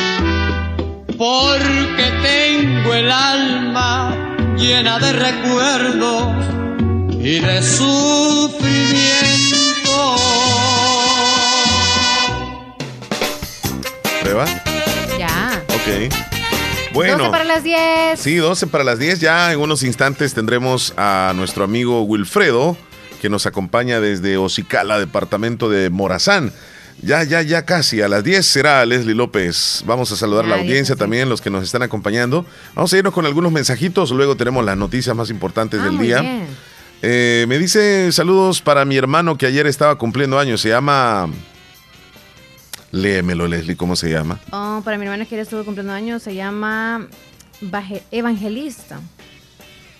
porque tengo el alma llena de recuerdos y de sufrimiento. ¿Prueba? Ya. Ok. Bueno. 12 para las 10. Sí, 12 para las 10. Ya en unos instantes tendremos a nuestro amigo Wilfredo, que nos acompaña desde Ocicala, departamento de Morazán. Ya, ya, ya casi. A las 10 será Leslie López. Vamos a saludar a la audiencia también, los que nos están acompañando. Vamos a irnos con algunos mensajitos. Luego tenemos las noticias más importantes Ah, del día. Eh, me dice saludos para mi hermano que ayer estaba cumpliendo años. Se llama. Léemelo, Leslie, ¿cómo se llama? Oh, para mi hermana que ya estuvo cumpliendo años, se llama Evangelista.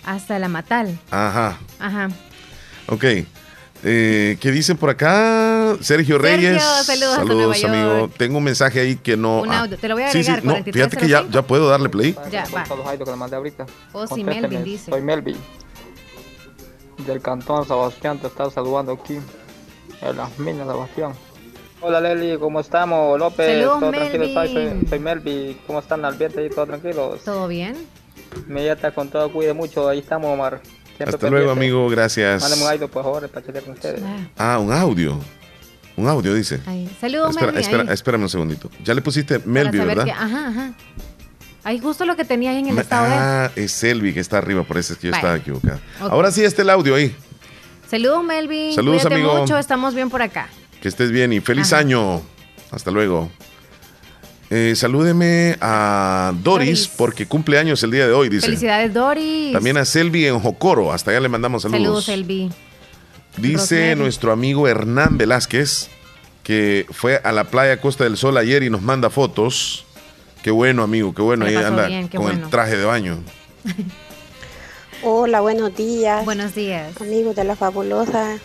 Hasta la Matal. Ajá. Ajá. Ok. Eh, ¿Qué dicen por acá? Sergio Reyes. saludos hasta Nueva amigo. York. Tengo un mensaje ahí que no. Un ah. Te lo voy a sí, sí, agregar, no, 4305. fíjate que ya, ya puedo darle play. Ya, va. Jairo que le mandé ahorita. Oh, sí, Melvin dice. Soy Melvin. Del cantón Sebastián, te está saludando aquí. En las minas, Sebastián. Hola Leli, ¿cómo estamos? López, Saludos, todo tranquilo, soy, soy Melvin. ¿Cómo están al ambiente ahí? ¿Todo tranquilos? ¿Todo bien? Me ya está con todo, cuide mucho. Ahí estamos, Omar. Siempre Hasta luego, amigo. Gracias. Mándame un audio, por favor, para chatear con ustedes. Ah, un audio. Un audio, dice. Ahí. Saludos, Espera, Melvin. espera, ahí. espérame un segundito. Ya le pusiste Para Melvi, saber ¿verdad? que- ajá, ajá. Ahí justo lo que tenía ahí en el Me- estado de. ah, es Selvi que está arriba, por eso es que yo Vale. estaba equivocado. Ok. Ahora sí está el audio ahí. Saludos, Melvin. Saludos, Cuídate amigo. mucho, estamos bien por acá. Que estés bien y feliz Ajá. año. Hasta luego. Eh, salúdeme a Doris, Doris. porque cumple años el día de hoy, dice. Felicidades, Doris. También a Selvi en Jocoro. Hasta allá le mandamos saludos. Saludos, Elvi. Dice Rosemary. nuestro amigo Hernán Velázquez que fue a la playa Costa del Sol ayer y nos manda fotos. Qué bueno, amigo, qué bueno. Ahí anda bien, qué con bueno. el traje de baño. Hola, buenos días. Buenos días. Amigos de la fabulosa.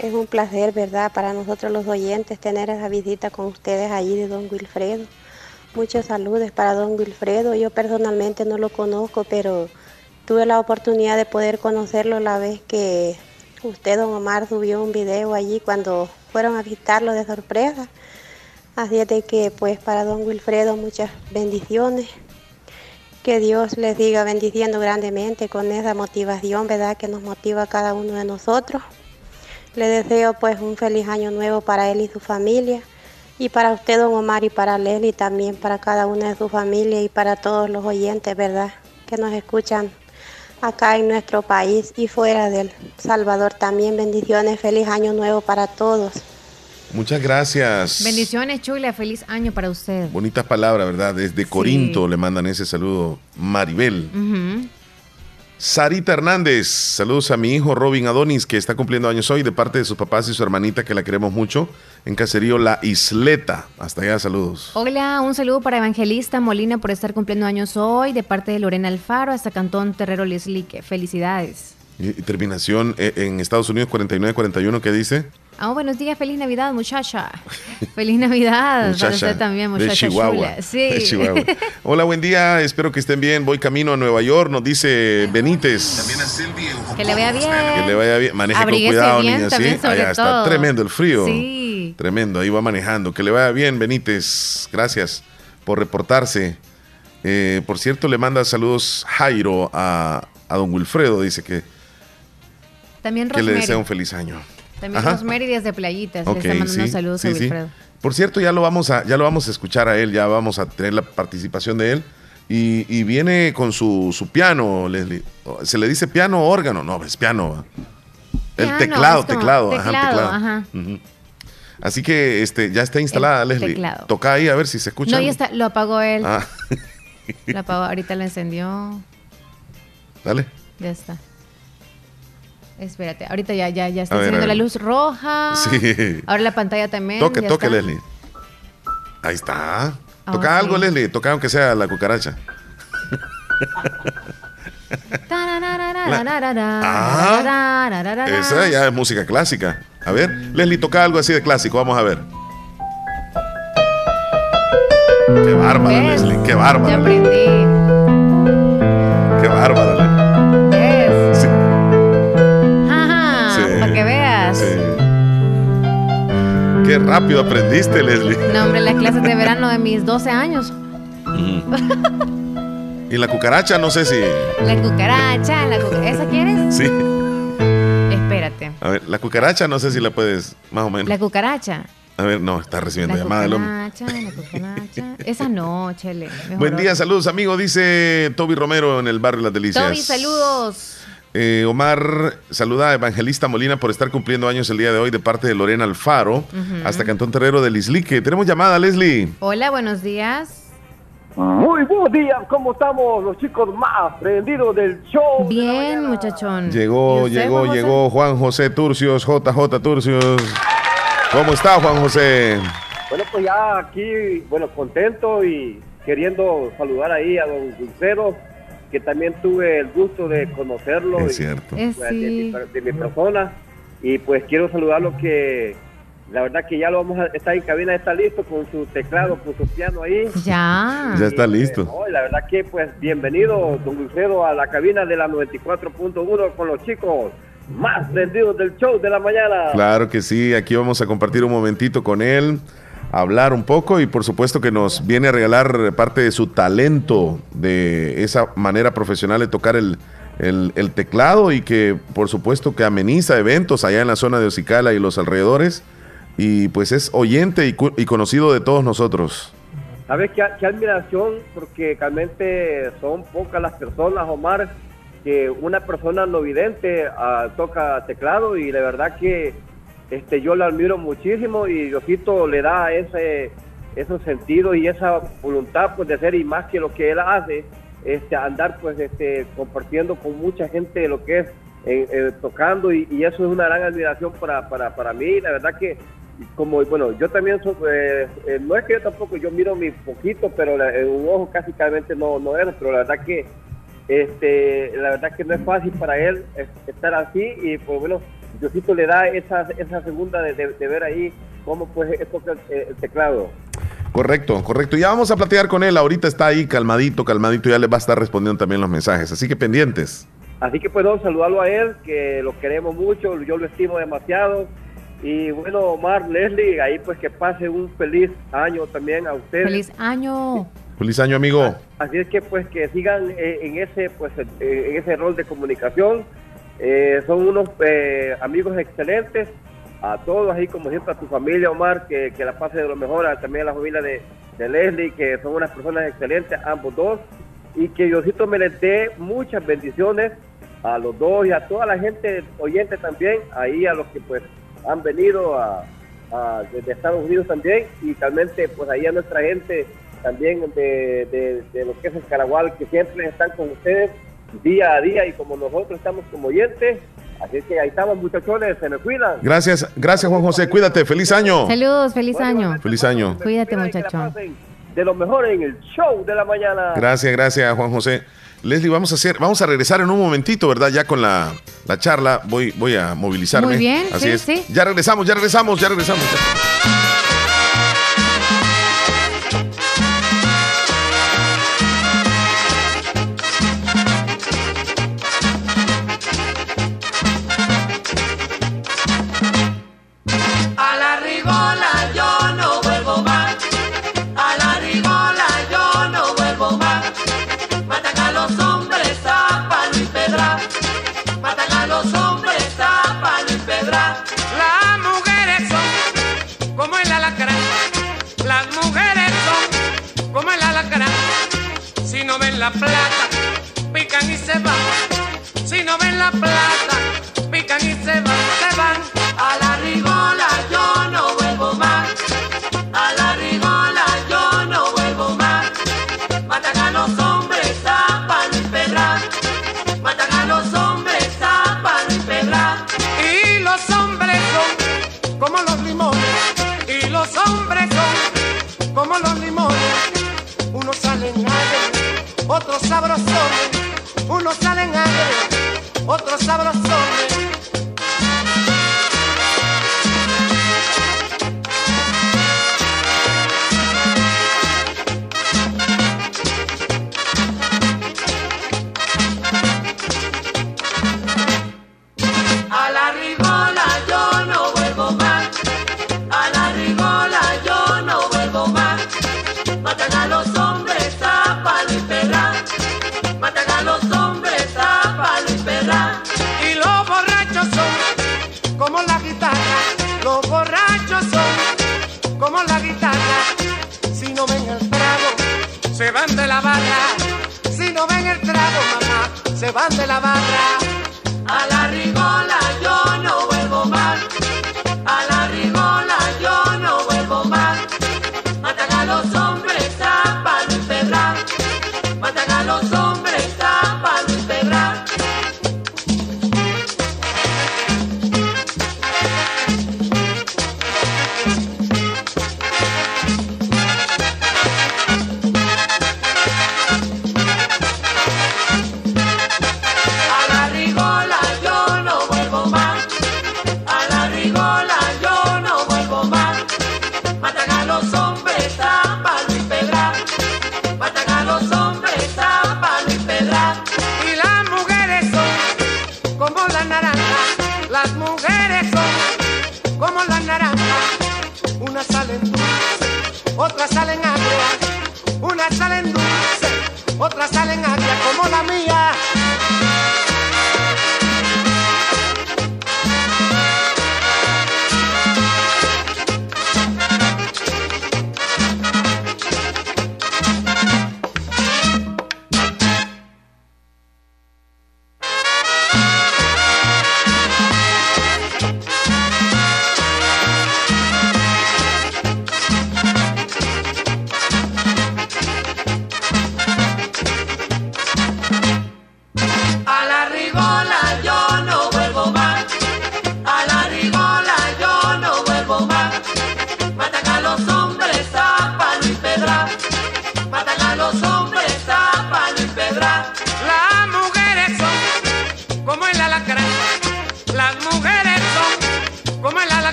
Es un placer, ¿verdad? Para nosotros los oyentes tener esa visita con ustedes allí de don Wilfredo. Muchos saludos para don Wilfredo. Yo personalmente no lo conozco, pero tuve la oportunidad de poder conocerlo la vez que usted, don Omar, subió un video allí cuando fueron a visitarlo de sorpresa. Así es de que, pues, para don Wilfredo, muchas bendiciones. Que Dios les siga bendiciendo grandemente con esa motivación, ¿verdad? Que nos motiva a cada uno de nosotros. Le deseo pues un feliz año nuevo para él y su familia. Y para usted, don Omar, y para Leslie también, para cada una de su familia y para todos los oyentes, ¿verdad? Que nos escuchan acá en nuestro país y fuera del Salvador también. Bendiciones, feliz año nuevo para todos. Muchas gracias. Bendiciones, Chula. Feliz año para usted. Bonitas palabras, ¿verdad? Desde Corinto le mandan ese saludo. Maribel. Ujú. Sarita Hernández, saludos a mi hijo Robin Adonis, que está cumpliendo años hoy, de parte de sus papás y su hermanita, que la queremos mucho, en Caserío La Isleta. Hasta allá, saludos. Hola, un saludo para Evangelista Molina por estar cumpliendo años hoy, de parte de Lorena Alfaro hasta Cantón Terrero Leslique. Felicidades. Y, terminación eh, en Estados Unidos 4941, ¿qué dice? Ah, buenos días, feliz Navidad, muchacha. Feliz Navidad para Muchacha usted también, de muchacha Chihuahua. chula. Sí. de Chihuahua. Hola, buen día, espero que estén bien. Voy camino a Nueva York, nos dice Benítez. que le vaya bien. Que le vaya bien. Maneje Abríguese con cuidado, bien niña, ¿sí? también, Allá está todo. tremendo el frío. Sí. Tremendo, ahí va manejando. Que le vaya bien, Benítez. Gracias por reportarse. Eh, por cierto, le manda saludos Jairo a, a don Wilfredo. Dice que, También que le Rosemary. desea un feliz año. También Ajá. Rosemary desde Playitas. Ok, le está mandando sí, saludos sí, a sí. Wilfredo. Por cierto, ya lo vamos a, ya lo vamos a escuchar a él, ya vamos a tener la participación de él. Y, y viene con su, su piano, Leslie. Se le dice piano o órgano. No, es piano. El teclado, como teclado, ajá, teclado, teclado. ajá. Así que este, ya está instalada, El Leslie. teclado. Toca ahí a ver si se escucha. No, ya está, lo apagó él. Ah, Lo apagó, ahorita lo encendió. dale. Ya está. Espérate, ahorita ya, ya, ya está encendiendo la luz roja. Sí. Ahora la pantalla también. Toque, ya toque, está. Leslie. Ahí está. Toca algo, Leslie. Toca aunque sea la cucaracha. Ah. Esa ya es música clásica. A ver, Leslie, toca algo así de clásico. Vamos a ver. Qué bárbara, ¿Ves? Leslie. Qué Ya bárbara. aprendí. Qué bárbara, Leslie. Qué rápido aprendiste, Leslie. No, hombre, las clases de verano de mis 12 años. Y la cucaracha, no sé si. La cucaracha, la. ¿Esa quieres? Sí. Espérate. A ver, la cucaracha, no sé si la puedes, más o menos. La cucaracha. A ver, no, está recibiendo La llamada del hombre. cucaracha, la cucaracha. Esa no, chele. Buen día, saludos amigos, dice Toby Romero en el barrio Las Delicias. Toby, saludos. Eh, Omar saluda a Evangelista Molina por estar cumpliendo años el día de hoy de parte de Lorena Alfaro, hasta Cantón Terrero del Islique. Tenemos llamada, Leslie. Hola, buenos días. Muy buenos días, ¿cómo estamos los chicos más prendidos del show? Bien, muchachón. ¿Y Llegó, usted, llegó, Juan José? llegó Juan José Turcios, JJ Turcios. ¿Cómo está Juan José? Bueno, pues ya aquí, bueno, contento y queriendo saludar ahí a don Dulcero, que también tuve el gusto de conocerlo. Es y, cierto. Eh, pues, de, sí. mi, de mi persona. Y pues quiero saludarlo que la verdad que ya lo vamos a estar en cabina, está listo con su teclado, con su piano ahí. Ya. Ya está Y, listo. no, y la verdad que pues bienvenido, don Dulcedo, a la cabina de la 94.1 con los chicos más prendidos del show de la mañana. Claro que sí, aquí vamos a compartir un momentito con él, hablar un poco y por supuesto que nos viene a regalar parte de su talento, de esa manera profesional de tocar el, el- teclado y que por supuesto que ameniza eventos allá en la zona de Ocicala y los alrededores. y pues es oyente y, y conocido de todos nosotros. ¿Sabes qué, qué admiración? Porque realmente son pocas las personas, Omar, que una persona no vidente ah, toca teclado y la verdad que este, yo lo admiro muchísimo y Diosito le da ese, esos sentidos y esa voluntad pues, de hacer y más que lo que él hace, este, andar pues este, compartiendo con mucha gente lo que es eh, eh, tocando y, eso es una gran admiración para, para, para mí. La verdad que como bueno, yo también soy, eh, eh, no es que yo tampoco, yo miro mi poquito, pero la- un ojo casi claramente no, no es, pero la verdad que este, la verdad que no es fácil para él es- estar así y pues bueno, Diosito le da esa, esa segunda de, de- de ver ahí cómo pues toca el, el teclado. Correcto, correcto. Ya vamos a platicar con él. Ahorita está ahí calmadito, calmadito. Ya le va a estar respondiendo también los mensajes. Así que pendientes. Así que pues no, saludarlo a él, que lo queremos mucho, yo lo estimo demasiado. Y bueno, Omar, Leslie, ahí pues que pase un feliz año también a ustedes. Feliz año. Feliz año, amigo. Así es que pues que sigan eh, en ese pues en ese rol de comunicación. Eh, son unos eh, amigos excelentes. A todos ahí como siempre a tu familia Omar que, que la pase de lo mejor, también a la familia de, de Leslie que son unas personas excelentes ambos dos. Y que Diosito me les dé muchas bendiciones a los dos y a toda la gente oyente también, ahí a los que pues han venido a, a- desde Estados Unidos también. Y realmente pues ahí a nuestra gente también de, de, de que es el Caragual que siempre están con ustedes día a día y como nosotros estamos como oyentes, así es que ahí estamos muchachones, se me cuidan. Gracias, gracias Juan José. Cuídate. Feliz año. Saludos, feliz año. Feliz año. Cuídate, muchachón. De lo mejor en el show de la mañana. Gracias, gracias Juan José. Leslie, vamos a hacer, vamos a regresar en un momentito, ¿verdad? Ya con la, la charla. Voy, voy a movilizarme. Muy bien, Así sí, es. sí. Ya regresamos, ya regresamos, ya regresamos. Plata, otros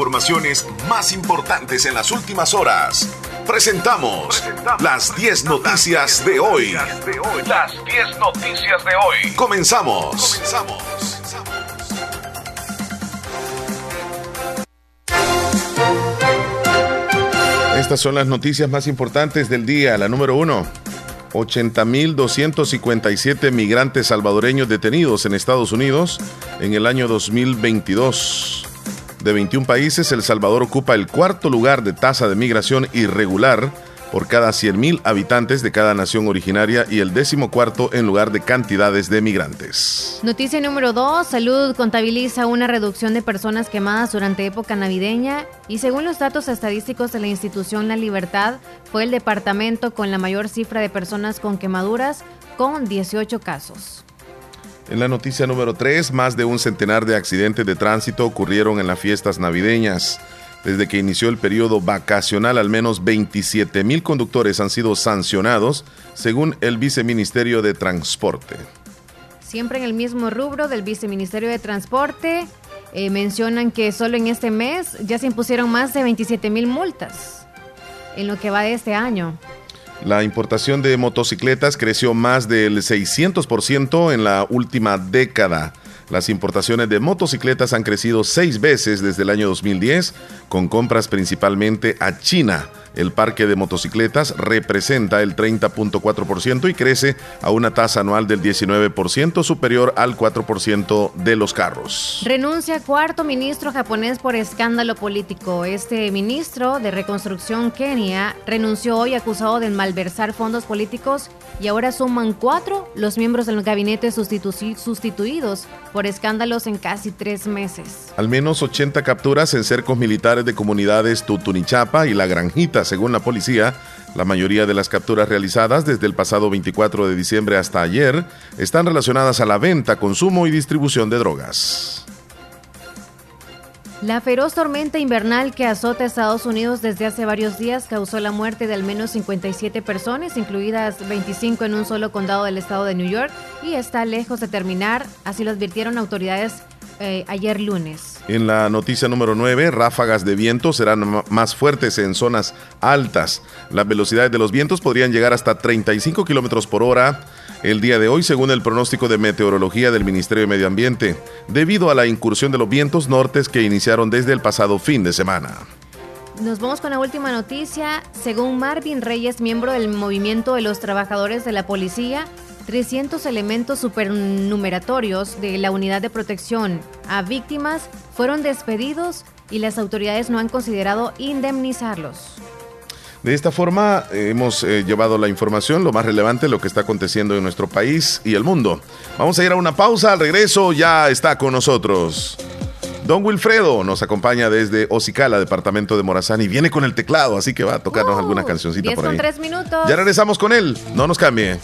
informaciones más importantes en las últimas horas. Presentamos las 10 noticias de hoy. Las 10 noticias de hoy. Comenzamos. Comenzamos. Estas son las noticias más importantes del día. La número uno. 80.257 migrantes salvadoreños detenidos en Estados Unidos en el año 2022. De 21 países, El Salvador ocupa el cuarto lugar de tasa de migración irregular por cada 100.000 habitantes de cada nación originaria y el décimo cuarto en lugar de cantidades de migrantes. Noticia número 2. Salud contabiliza una reducción de personas quemadas durante época navideña y según los datos estadísticos de la institución La Libertad, fue el departamento con la mayor cifra de personas con quemaduras con 18 casos. En la noticia número 3, más de un centenar de accidentes de tránsito ocurrieron en las fiestas navideñas. Desde que inició el periodo vacacional, al menos 27 mil conductores han sido sancionados, según el Viceministerio de Transporte. Siempre en el mismo rubro del Viceministerio de Transporte, eh, mencionan que solo en este mes ya se impusieron más de 27 mil multas en lo que va de este año. La importación de motocicletas creció más del 600% en la última década. Las importaciones de motocicletas han crecido seis veces desde el año 2010, con compras principalmente a China. El parque de motocicletas representa el 30.4% y crece a una tasa anual del 19%, superior al 4% de los carros. Renuncia cuarto ministro japonés por escándalo político. Este ministro de Reconstrucción Kenia renunció hoy acusado de malversar fondos políticos y ahora suman cuatro los miembros del gabinete sustitu- sustituidos por escándalos en casi tres meses. Al menos 80 capturas en cercos militares de comunidades Tutunichapa y La Granjita, según la policía. La mayoría de las capturas realizadas desde el pasado 24 de diciembre hasta ayer están relacionadas a la venta, consumo y distribución de drogas. La feroz tormenta invernal que azota Estados Unidos desde hace varios días causó la muerte de al menos 57 personas, incluidas 25 en un solo condado del estado de New York, y está lejos de terminar, así lo advirtieron autoridades eh, ayer lunes. En la noticia número 9, ráfagas de viento serán más fuertes en zonas altas. Las velocidades de los vientos podrían llegar hasta 35 kilómetros por hora el día de hoy, según el pronóstico de meteorología del Ministerio de Medio Ambiente, debido a la incursión de los vientos nortes que iniciaron desde el pasado fin de semana. Nos vamos con la última noticia. Según Marvin Reyes, miembro del movimiento de los trabajadores de la policía, 300 elementos supernumeratorios de la unidad de protección a víctimas fueron despedidos y las autoridades no han considerado indemnizarlos. De esta forma hemos eh, llevado la información, lo más relevante, lo que está aconteciendo en nuestro país y el mundo. Vamos a ir a una pausa, al regreso ya está con nosotros. Don Wilfredo nos acompaña desde Ocicala, departamento de Morazán, y viene con el teclado, así que va a tocarnos alguna cancioncita 10 por con ahí. 3 minutos. Ya regresamos con él, no nos cambie.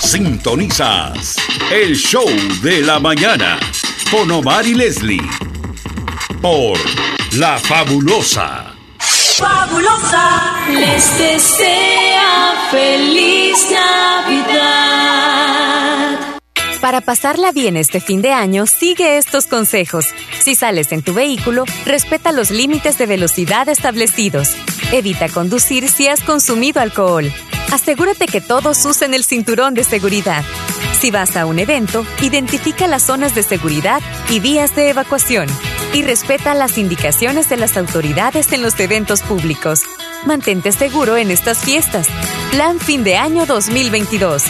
Sintonizas el show de la mañana con Omar y Leslie por La Fabulosa. Fabulosa les desea feliz Navidad. Para pasarla bien este fin de año, sigue estos consejos. Si sales en tu vehículo, respeta los límites de velocidad establecidos. Evita conducir si has consumido alcohol. Asegúrate que todos usen el cinturón de seguridad. Si vas a un evento, identifica las zonas de seguridad y vías de evacuación. Y respeta las indicaciones de las autoridades en los eventos públicos. Mantente seguro en estas fiestas. Plan Fin de Año 2022.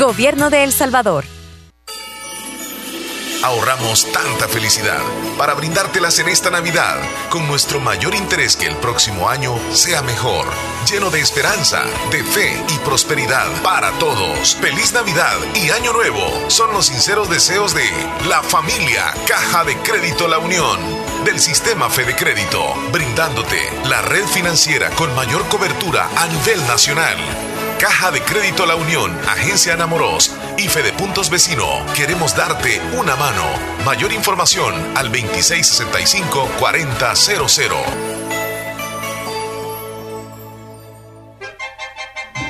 Gobierno de El Salvador. Ahorramos tanta felicidad para brindártelas en esta Navidad con nuestro mayor interés que el próximo año sea mejor, lleno de esperanza, de fe y prosperidad para todos. Feliz Navidad y Año Nuevo son los sinceros deseos de la familia Caja de Crédito La Unión del sistema Fede Crédito, brindándote la red financiera con mayor cobertura a nivel nacional. Caja de Crédito La Unión, Agencia Anamoros y Fede Puntos Vecino. Queremos darte una mano. Mayor información al 2665-4000.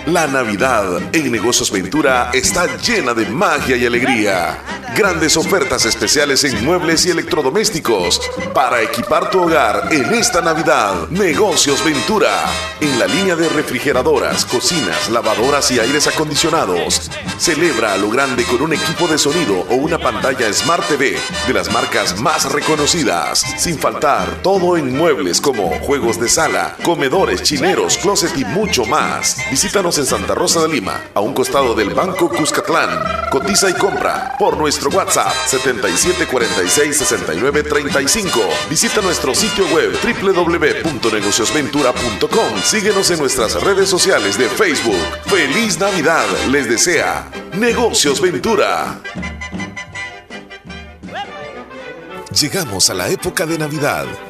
La Navidad en Negocios Ventura está llena de magia y alegría. Grandes ofertas especiales en muebles y electrodomésticos para equipar tu hogar en esta Navidad. Negocios Ventura. En la línea de refrigeradoras, cocinas, lavadoras y aires acondicionados. Celebra a lo grande con un equipo de sonido o una pantalla Smart TV de las marcas más reconocidas. Sin faltar todo en muebles como juegos de sala, comedores, chineros, closet y mucho más. Visítanos en Santa Rosa de Lima, a un costado del Banco Cuscatlán. Cotiza y compra por nuestro WhatsApp 77466935. Visita nuestro sitio web www.negociosventura.com. Síguenos en nuestras redes sociales de Facebook. Feliz Navidad les desea Negocios Ventura. Llegamos a la época de Navidad.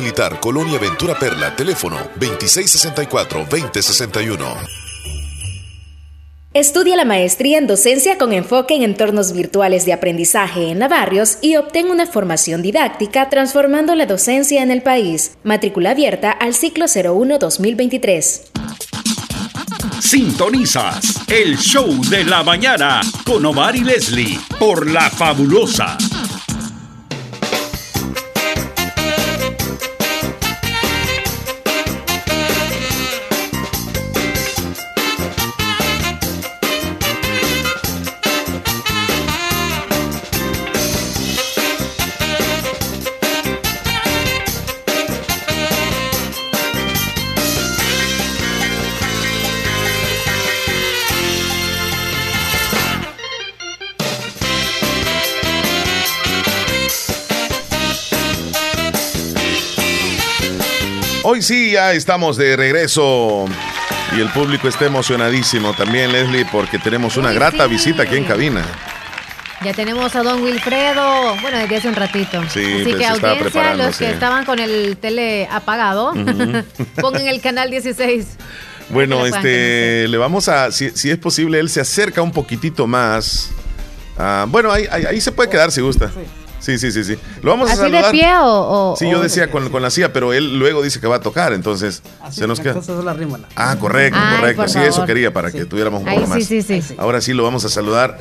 Militar, Colonia Ventura Perla, teléfono 2664-2061. Estudia la maestría en docencia con enfoque en entornos virtuales de aprendizaje en Navarrios y obtén una formación didáctica transformando la docencia en el país. Matrícula abierta al ciclo 01-2023. Sintonizas el show de la mañana con Omar y Leslie por La Fabulosa. Hoy sí, ya estamos de regreso y el público está emocionadísimo también, Leslie, porque tenemos una Uy, grata sí. visita aquí en cabina. Ya tenemos a don Wilfredo, bueno, desde hace un ratito. Sí, Así pues, que audiencia, los que estaban con el tele apagado, Ujú. pongan el canal 16. Bueno, este, le vamos a, si, si es posible, él se acerca un poquitito más. Ah, bueno, ahí, ahí, ahí se puede quedar si gusta. Sí, sí, sí, sí. Lo vamos a ¿Así de saludar. pie o...? o- Sí, yo o- decía con, con la silla, pero él luego dice que va a tocar, entonces se nos queda. Entonces la rímala. Ah, correcto, Ay, correcto. Sí, eso quería para que tuviéramos un Ay, poco sí, más. sí, sí. Ahora sí lo vamos a saludar.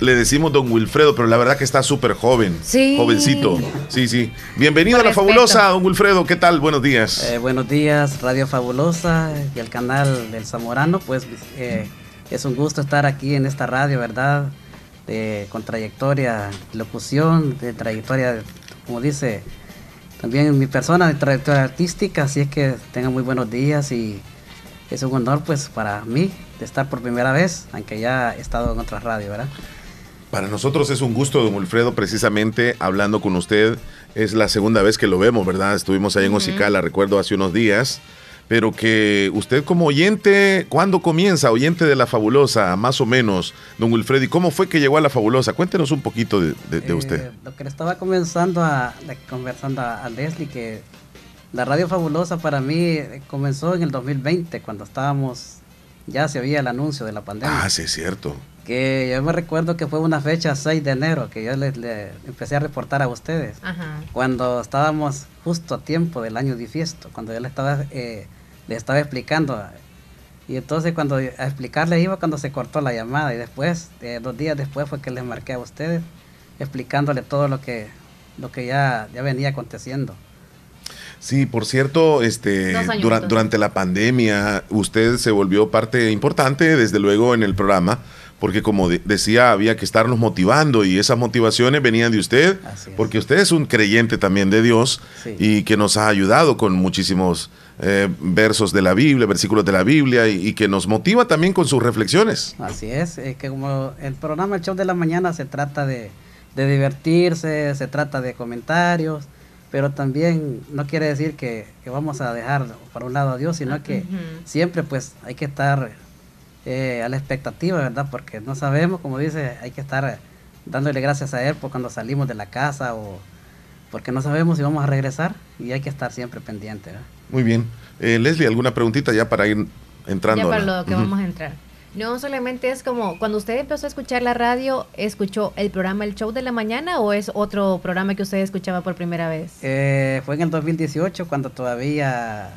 Le decimos don Wilfredo, pero la verdad que está súper joven. Sí. Jovencito. Sí, sí. Bienvenido a la respeto. fabulosa, don Wilfredo. ¿Qué tal? Buenos días. Eh, buenos días, Radio Fabulosa y el canal del Zamorano. Pues eh, es un gusto estar aquí en esta radio, ¿verdad? De, con trayectoria de locución, de trayectoria, como dice, también mi persona de trayectoria artística. Así es que tengan muy buenos días y es un honor, pues, para mí de estar por primera vez, aunque ya he estado en otras radios, ¿verdad? Para nosotros es un gusto, don Wilfredo, precisamente hablando con usted. Es la segunda vez que lo vemos, ¿verdad? Estuvimos ahí en. Ocicala, recuerdo, hace unos días. Pero que usted como oyente, ¿cuándo comienza? Oyente de la fabulosa, más o menos, don Wilfredo. ¿Y cómo fue que llegó a la fabulosa? Cuéntenos un poquito de, de- de Eh, usted. Lo que le estaba comenzando a, conversando a, a Leslie, que la Radio Fabulosa para mí eh, comenzó en el 2020, cuando estábamos, ya se oía el anuncio de la pandemia. Ah, sí, es cierto. Que yo me recuerdo que fue una fecha 6 de enero que yo le, le empecé a reportar a ustedes. Ajá. Cuando estábamos justo a tiempo del año bisiesto, cuando yo le estaba, eh, le estaba explicando. Y entonces cuando a explicarle iba cuando se cortó la llamada y después, eh, dos días después fue que les marqué a ustedes explicándole todo lo que, lo que ya, ya venía aconteciendo. Sí, por cierto, este, dura- durante la pandemia usted se volvió parte importante, desde luego, en el programa, porque como de- decía, había que estarnos motivando y esas motivaciones venían de usted, porque usted es un creyente también de Dios Sí. y que nos ha ayudado con muchísimos eh, versos de la Biblia, versículos de la Biblia y, y que nos motiva también con sus reflexiones. Así es, eh, que como el programa El Show de la Mañana se trata de, de divertirse, se trata de comentarios, pero también no quiere decir que, que vamos a dejar por un lado a Dios, sino que siempre pues hay que estar eh, a la expectativa, ¿verdad? Porque no sabemos, como dice, hay que estar eh, dándole gracias a Él por cuando salimos de la casa o porque no sabemos si vamos a regresar y hay que estar siempre pendiente. ¿verdad? Muy bien. Eh, Leslie, ¿alguna preguntita ya para ir entrando? Ya para lo que Ujú. vamos a entrar. No, solamente es como cuando usted empezó a escuchar la radio, ¿escuchó el programa El Show de la Mañana o es otro programa que usted escuchaba por primera vez? Eh, fue en el 2018 cuando todavía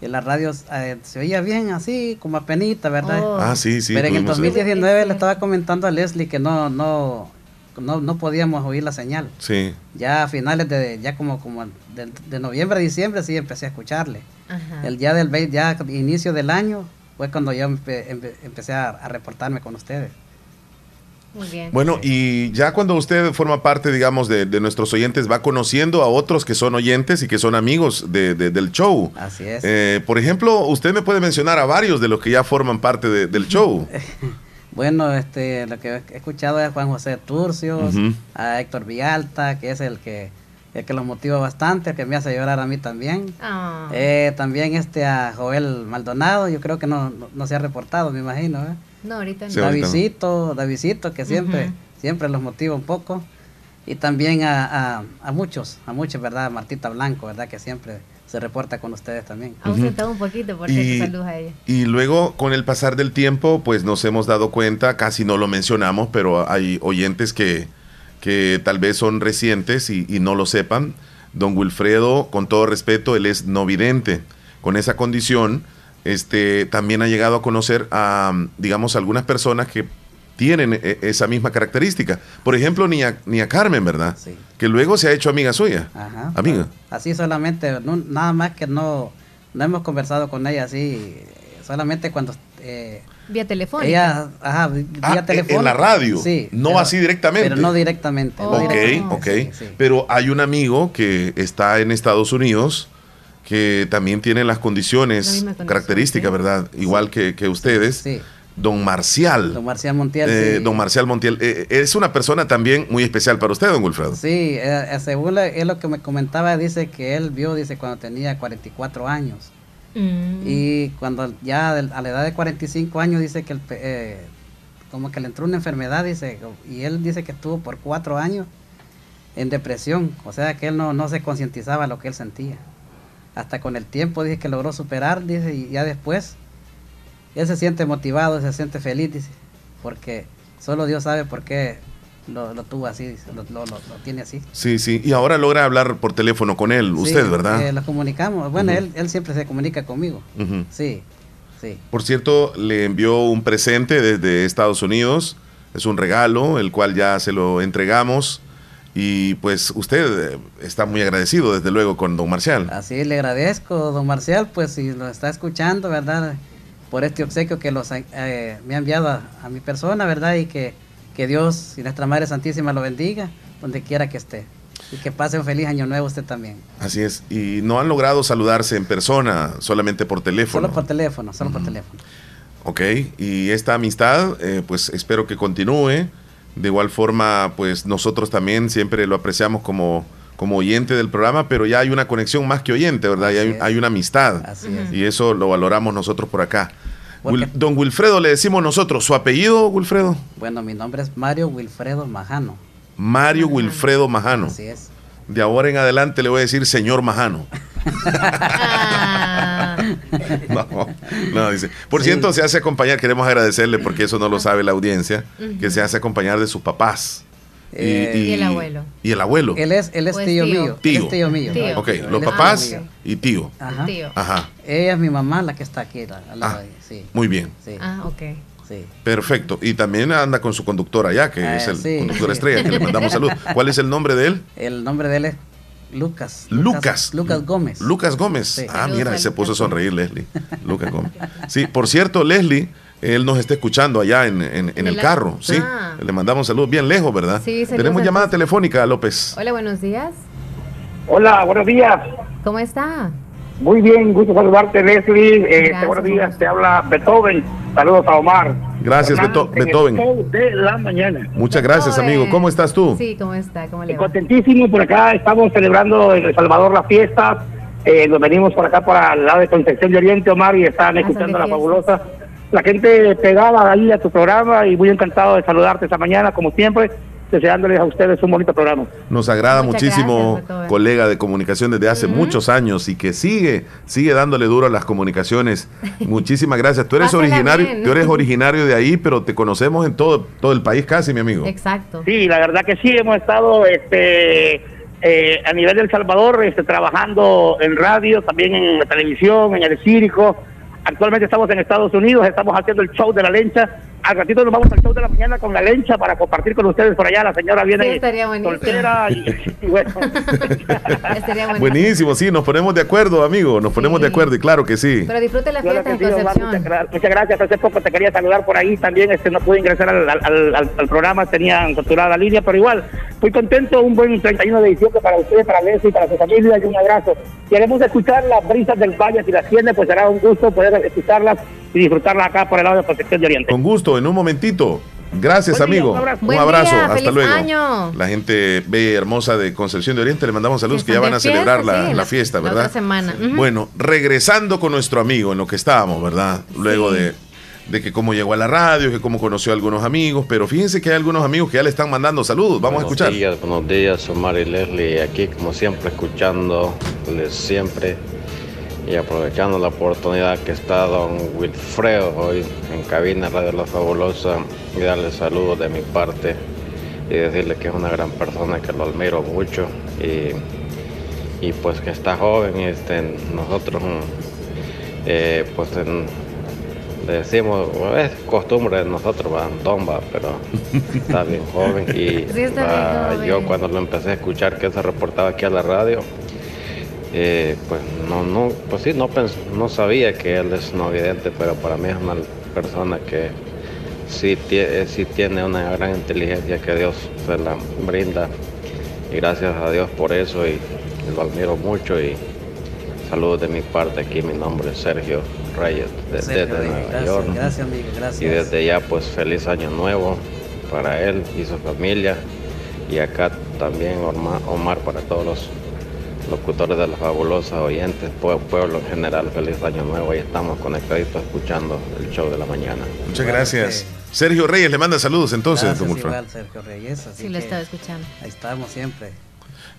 en las radios eh, se oía bien así, como apenita, ¿verdad? Oh. Ah, sí, sí, Pero en el tuvimos- 2019 le estaba comentando a Leslie que no, no, no, no podíamos oír la señal. Sí. Ya a finales de, ya como, como de, de noviembre a diciembre sí empecé a escucharle. Ajá. El día del ya inicio del año fue cuando yo empe- empe- empecé a, a reportarme con ustedes. Muy bien. Bueno, y ya cuando usted forma parte, digamos, de, de nuestros oyentes, va conociendo a otros que son oyentes y que son amigos de- de- del show. Así es. Eh, por ejemplo, usted me puede mencionar a varios de los que ya forman parte de- del show. Bueno, este, lo que he escuchado es a Juan José Turcios, a Héctor Vialta, que es el que, el que los motiva bastante, el que me hace llorar a mí también. Ah. Eh, también este a Joel Maldonado, yo creo que no, no, no se ha reportado, me imagino. ¿eh? No, ahorita no. Davidito, Davidito, que siempre, Ujú. siempre los motiva un poco. Y también a, a, a muchos, a muchos, ¿verdad? Martita Blanco, ¿verdad? Que siempre se reporta con ustedes también. Ha ausentado un poquito, por Y- saludos a ella. Y luego, con el pasar del tiempo, pues nos hemos dado cuenta, casi no lo mencionamos, pero hay oyentes que, que tal vez son recientes y, y no lo sepan. Don Wilfredo, con todo respeto, él es no vidente. Con esa condición, este, también ha llegado a conocer a, digamos, algunas personas que tienen e- esa misma característica. Por ejemplo, ni a, ni a Carmen, ¿verdad? Que luego se ha hecho amiga suya. Ajá. Amiga. Así solamente, no- nada más que no, no hemos conversado con ella así, solamente cuando eh, Vía telefónica. ella, ajá, vía Ah, telefónica. en la radio, Sí, no pero- así directamente. Pero no directamente. no ok, directamente, ok. sí, sí. Pero hay un amigo que está en Estados Unidos que también tiene las La condiciones, características, ¿verdad? Igual que, que ustedes. Don Marcial. Don Marcial Montiel, Eh, sí. Don Marcial Montiel. eh, es una persona también muy especial para usted, don Wilfredo. Sí, eh, eh, según la- él lo que me comentaba, dice que él vio, dice, cuando tenía 44 años. Mm. Y cuando ya a la edad de 45 años dice que el pe- eh, como que le entró una enfermedad, dice, y él dice que estuvo por cuatro años en depresión, o sea que él no, no se concientizaba lo que él sentía. Hasta con el tiempo dice que logró superar, dice, y ya después él se siente motivado, se siente feliz, dice, porque solo Dios sabe por qué lo, lo tuvo así, dice, lo, lo- tiene así. Sí, sí. Y ahora logra hablar por teléfono con él, Sí, usted, ¿verdad? eh, lo comunicamos, bueno, él, él siempre se comunica conmigo, sí, sí. Por cierto, le envió un presente desde Estados Unidos. Es un regalo, el cual ya se lo entregamos. Y pues usted eh, está muy agradecido, desde luego, con don Marcial. Así le agradezco, don Marcial, pues si lo está escuchando, ¿verdad? Por este obsequio que los, eh, me ha enviado a, a mi persona, ¿verdad? Y que, que Dios y nuestra Madre Santísima lo bendiga, donde quiera que esté. Y que pase un feliz año nuevo usted también. Así es. Y no han logrado saludarse en persona, solamente por teléfono. Solo por teléfono, solo por teléfono. Ok. Y esta amistad, eh, pues espero que continúe. De igual forma, pues nosotros también siempre lo apreciamos como, como oyente del programa, pero ya hay una conexión más que oyente, ¿verdad? Ya hay, hay una amistad. Así es. Y eso lo valoramos nosotros por acá. Wil- don Wilfredo, le decimos nosotros, ¿su apellido, Wilfredo? Bueno, mi nombre es Mario Wilfredo Majano. Mario Wilfredo Majano. Así es. De ahora en adelante le voy a decir señor Majano. no, no, dice. Por Sí. cierto, se hace acompañar, queremos agradecerle porque eso no lo sabe la audiencia, que se hace acompañar de sus papás. Eh, Y el abuelo. Y el abuelo. Él es, él es Pues tío, tío. mío. él Tío. es tío mío. Tío. Ok, los papás y tío. Ajá. Tío. Ajá, Ella es mi mamá la que está aquí. la- al lado Ah. de- sí. muy bien. Sí. Ah, ok. Sí. Perfecto. Y también anda con su conductor allá, que Ah, es el sí. conductor estrella, que le mandamos salud. ¿Cuál es el nombre de él? El nombre de él es Lucas. Lucas. Lucas Gómez. Lucas Gómez. Sí. Ah, Saludos mira, a se puso a Lucas sonreír Leslie. Lucas Gómez. Sí, por cierto, Leslie, él nos está escuchando allá en, en- en el carro. Sí, Ah. le mandamos saludos bien lejos, ¿verdad? Sí, saludos Tenemos llamada telefónica, López. Hola, buenos días. Hola, buenos días. ¿Cómo está? Muy bien, gusto saludarte, Leslie. Eh, Gracias, buenos días, te habla Beethoven. Saludos a Omar. Gracias, Beto- Beethoven. de la mañana. Muchas gracias, Beethoven. amigo. ¿Cómo estás tú? Sí, ¿cómo está? ¿Cómo le va? Contentísimo por acá, estamos celebrando en El Salvador la fiesta. Eh, nos venimos por acá para el lado de Concepción de Oriente, Omar, y están Ah, escuchando la fabulosa. la gente pegada ahí a tu programa y muy encantado de saludarte esta mañana, como siempre, deseándoles a ustedes un bonito programa. Nos agrada Muchas muchísimo, gracias, colega de comunicación desde hace muchos años y que sigue, sigue dándole duro a las comunicaciones. Muchísimas gracias. Tú eres originario, bien. tú eres originario de ahí, pero te conocemos en todo, todo el país casi, mi amigo. Exacto. Sí, la verdad que sí, hemos estado este, eh, a nivel del Salvador este, trabajando en radio, también en la televisión, en el circo. Actualmente estamos en Estados Unidos, estamos haciendo el show de la lencha. Al ratito nos vamos al show de la mañana con la lencha para compartir con ustedes por allá. La señora Sí, viene estaría buenísimo. soltera y, y bueno. Estaría buenísimo. Buenísimo, sí, nos ponemos de acuerdo, amigo, nos ponemos de acuerdo y claro que sí. Pero disfrute la fiesta en sí, Omar, Concepción. muchas, gra- muchas gracias. Hace poco te quería saludar por ahí también. Este, no pude ingresar al, al- al- al programa, tenían capturada la línea, pero igual, muy contento. Un buen 31 de diciembre para ustedes, para Leslie, para su familia y un abrazo. Queremos escuchar las brisas del valle. Si las tiene, pues será un gusto poder escucharlas y disfrutarlas acá por el lado de Protección de Oriente. Con gusto, en un momentito. Gracias, Buen día, amigo. un abrazo. Un abrazo, día, hasta feliz luego. año. La gente bella y hermosa de Concepción de Oriente, le mandamos saludos que ya van a fiesta, celebrar la, sí, la fiesta, la ¿verdad? otra semana. Bueno, regresando con nuestro amigo en lo que estábamos, ¿verdad? Luego de, de que cómo llegó a la radio, que cómo conoció a algunos amigos, pero fíjense que hay algunos amigos que ya le están mandando saludos. Vamos a buenos escuchar. días, buenos días, Omar y Leslie, aquí como siempre escuchándoles siempre y aprovechando la oportunidad que está don Wilfredo hoy en cabina Radio La Fabulosa y darle saludos de mi parte y decirle que es una gran persona que lo admiro mucho y, y pues que está joven y este, nosotros eh, pues en- le decimos, es costumbre de nosotros, va, don va, pero está bien joven y Sí, está bien va, joven. yo cuando lo empecé a escuchar que se reportaba aquí a la radio, eh, pues no, no, pues sí, no, pens- no sabía que él es no vidente, pero para mí es una persona que sí, eh, sí tiene una gran inteligencia que Dios se la brinda y gracias a Dios por eso y, lo admiro mucho y saludos de mi parte aquí, mi nombre es Sergio Reyes de- Sergio desde Nueva gracias, York. gracias, amigo, gracias. Y desde ya pues feliz año nuevo para él y su familia y acá también Omar, Omar para todos los locutores de la fabulosa oyentes, pue- pueblo en general, feliz año nuevo y estamos conectaditos escuchando el show de la mañana. Muchas gracias. Sergio Reyes le manda saludos entonces, Gracias, don Wilfredo. igual, Sergio Reyes. así Sí, lo estaba escuchando. Ahí estamos siempre.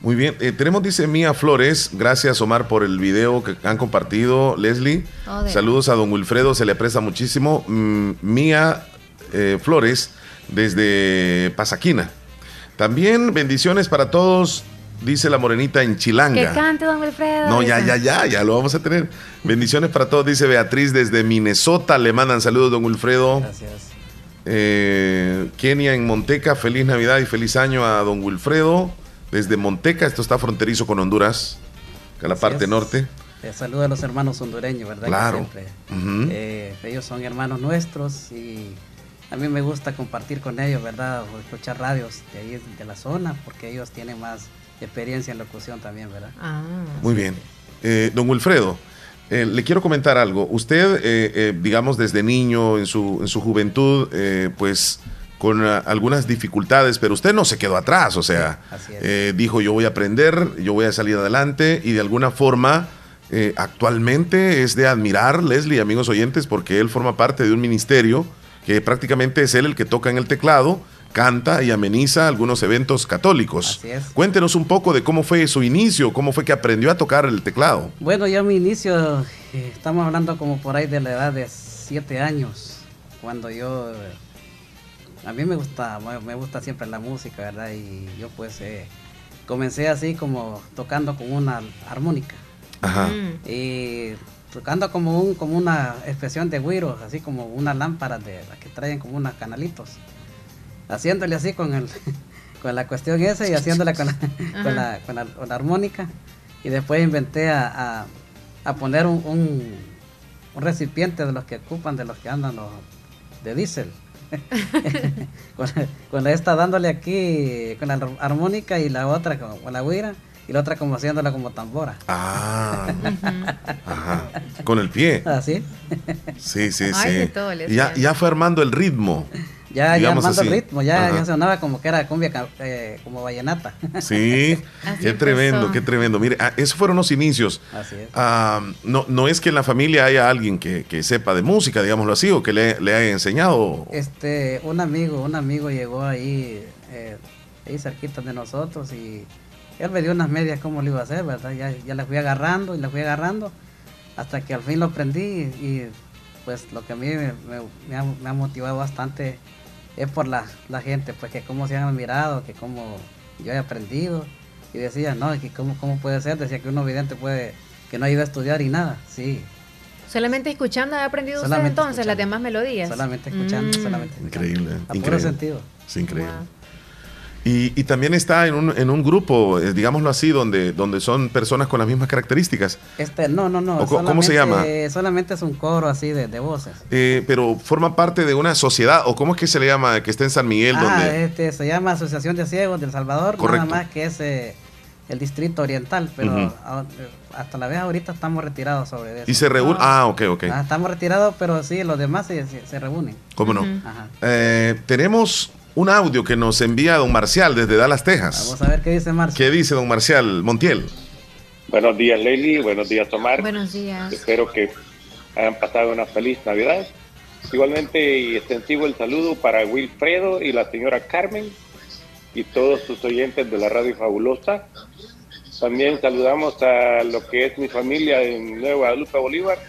Muy bien, eh, tenemos, dice Mía Flores, gracias Omar por el video que han compartido, Leslie. Oh, Saludos a don Wilfredo, se le aprecia muchísimo. Mm, Mía eh, Flores, desde Pasaquina. También bendiciones para todos, dice la morenita en Que Chilanga. cante, don Wilfredo. No, ya, ya, ya, ya lo vamos a tener. Bendiciones para todos, dice Beatriz desde Minnesota. Le mandan saludos, don Wilfredo. Gracias. Eh, Kenia en Monteca, feliz Navidad y feliz año a don Wilfredo. Desde Monteca, esto está fronterizo con Honduras, que es la Así parte es. norte. Eh, saludos a los hermanos hondureños, ¿verdad? Que Claro. eh, ellos son hermanos nuestros y a mí me gusta compartir con ellos, ¿verdad? O escuchar radios de ahí, de la zona, porque ellos tienen más experiencia en locución también, ¿verdad? Ah. Muy bien. Eh, don Wilfredo, eh, le quiero comentar algo. Usted, eh, eh, digamos, desde niño, en su, en su juventud, eh, pues con ah, algunas dificultades, pero usted no se quedó atrás, o sea, Así es. eh, dijo yo voy a aprender, yo voy a salir adelante y de alguna forma eh, actualmente es de admirar, Leslie, amigos oyentes, porque él forma parte de un ministerio que prácticamente es él el que toca en el teclado, canta y ameniza algunos eventos católicos. Así es. Cuéntenos un poco de cómo fue su inicio, cómo fue que aprendió a tocar el teclado. Bueno, yo mi inicio, eh, estamos hablando como por ahí de la edad de siete años, cuando yo, eh, a mí me gusta, me- gusta siempre la música, ¿verdad? Y yo pues eh, comencé así como tocando con una armónica. Ajá. Y tocando como un como una expresión de güiros, así como una lámpara de las que traen como unos canalitos. Haciéndole así con el con la cuestión esa y haciéndola con la, con la, con la- con la armónica. Y después inventé a, a- a poner un, un, un recipiente de los que ocupan, de los que andan los de diésel. con, con la esta dándole aquí con la ar- armónica y la otra con, con la güira y la otra como haciéndola como tambora. Ah, ajá. Con el pie. Así. Sí, sí, sí. todo Y ya, ya fue armando el ritmo. Ya, ya el así. ritmo, ya, ya sonaba como que era cumbia, eh, como vallenata. Sí, qué tremendo, qué tremendo. Mire, ah, esos fueron los inicios. Así es. Ah, no, no es que en la familia haya alguien que, que sepa de música, digámoslo así, o que le, le haya enseñado. Este, un amigo, un amigo llegó ahí, eh, ahí cerquita de nosotros y él me dio unas medias cómo lo iba a hacer, ¿verdad? Ya, ya las fui agarrando y las fui agarrando hasta que al fin lo aprendí y pues lo que a mí me, me- me ha, me ha motivado bastante es por la, la gente, pues que cómo se han admirado, que cómo yo he aprendido y decía, no, que cómo, cómo puede ser, decía que uno vidente puede, que no ha ido a estudiar y nada, sí, Solamente escuchando ha aprendido usted Solamente entonces las demás melodías. solamente escuchando, Mm. solamente escuchando. Increíble. A puro increíble. sentido. Sí, increíble. Y, y también está en un, en un grupo, eh, digámoslo así, donde, donde son personas con las mismas características. Este, no, no, no. ¿O co- cómo se llama? solamente- Solamente es un coro así de, de voces. Eh, pero forma parte de una sociedad, o cómo es que se le llama, que está en San Miguel, ah, donde... este, se llama Asociación de Ciegos del Salvador, Correcto. nada más que es eh, el distrito oriental, pero eh, hasta la vez ahorita estamos retirados sobre eso. Y se reúne... Ah, ok, ok. Ah, estamos retirados, pero sí, los demás se, se- se reúnen. ¿Cómo no? Ajá. Eh, tenemos un audio que nos envía don Marcial desde Dallas, Texas. Vamos a ver qué dice Marcio. ¿Qué dice don Marcial Montiel? Buenos días, Leili. Buenos días, Tomar. Buenos días. Espero que hayan pasado una feliz Navidad. Igualmente, y extensivo el saludo para Wilfredo y la señora Carmen y todos sus oyentes de la Radio Fabulosa. También saludamos a lo que es mi familia en Nueva Guadalupe, Bolívar.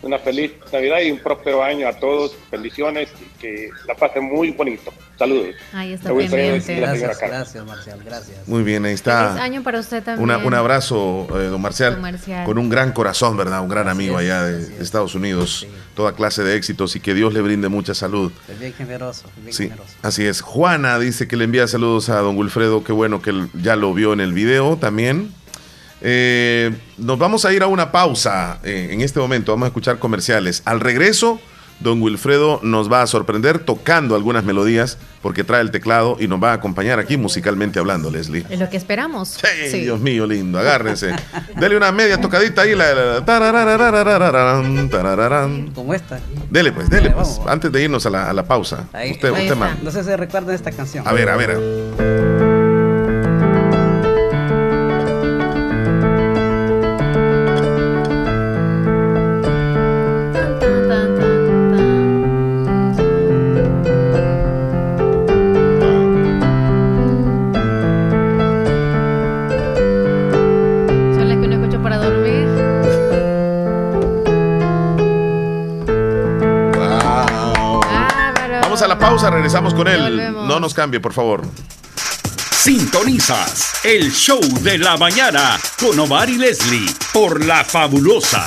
Una feliz Navidad y un próspero año a todos. Bendiciones y que la pasen muy bonito. Saludos. Ahí está pendiente. Gracias, gracias, Marcial, gracias. Muy bien, ahí Feliz está. año para usted también. Una- un abrazo, eh, don, Marcial, Don Marcial. con un gran corazón, ¿verdad? Un gran amigo allá de, de Estados Unidos. Toda clase de éxitos y que Dios le brinde mucha salud. Es bien generoso, bien Sí, generoso. así es. Juana dice que le envía saludos a don Wilfredo. Qué bueno que él ya lo vio en el video también. Eh, nos vamos a ir a una pausa eh, en este momento. Vamos a escuchar comerciales. Al regreso, don Wilfredo nos va a sorprender tocando algunas melodías porque trae el teclado y nos va a acompañar aquí musicalmente hablando, Leslie. Es lo que esperamos. Hey, Sí. Dios mío, lindo, agárrense. Dele una media tocadita ahí. La, la- la- tarararararararán, tarararán. Como esta. Dele pues, dele pues. vamos. Antes de irnos a la, a la pausa. Ahí, usted, ahí usted está. man. No sé si recuerdan esta canción. A ver, a ver. Regresamos con él. volvemos. No nos cambie, por favor. Sintonizas el show de la mañana con Omar y Leslie por La Fabulosa.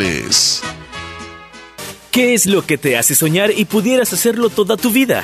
¿Qué es lo que te hace soñar y pudieras hacerlo toda tu vida?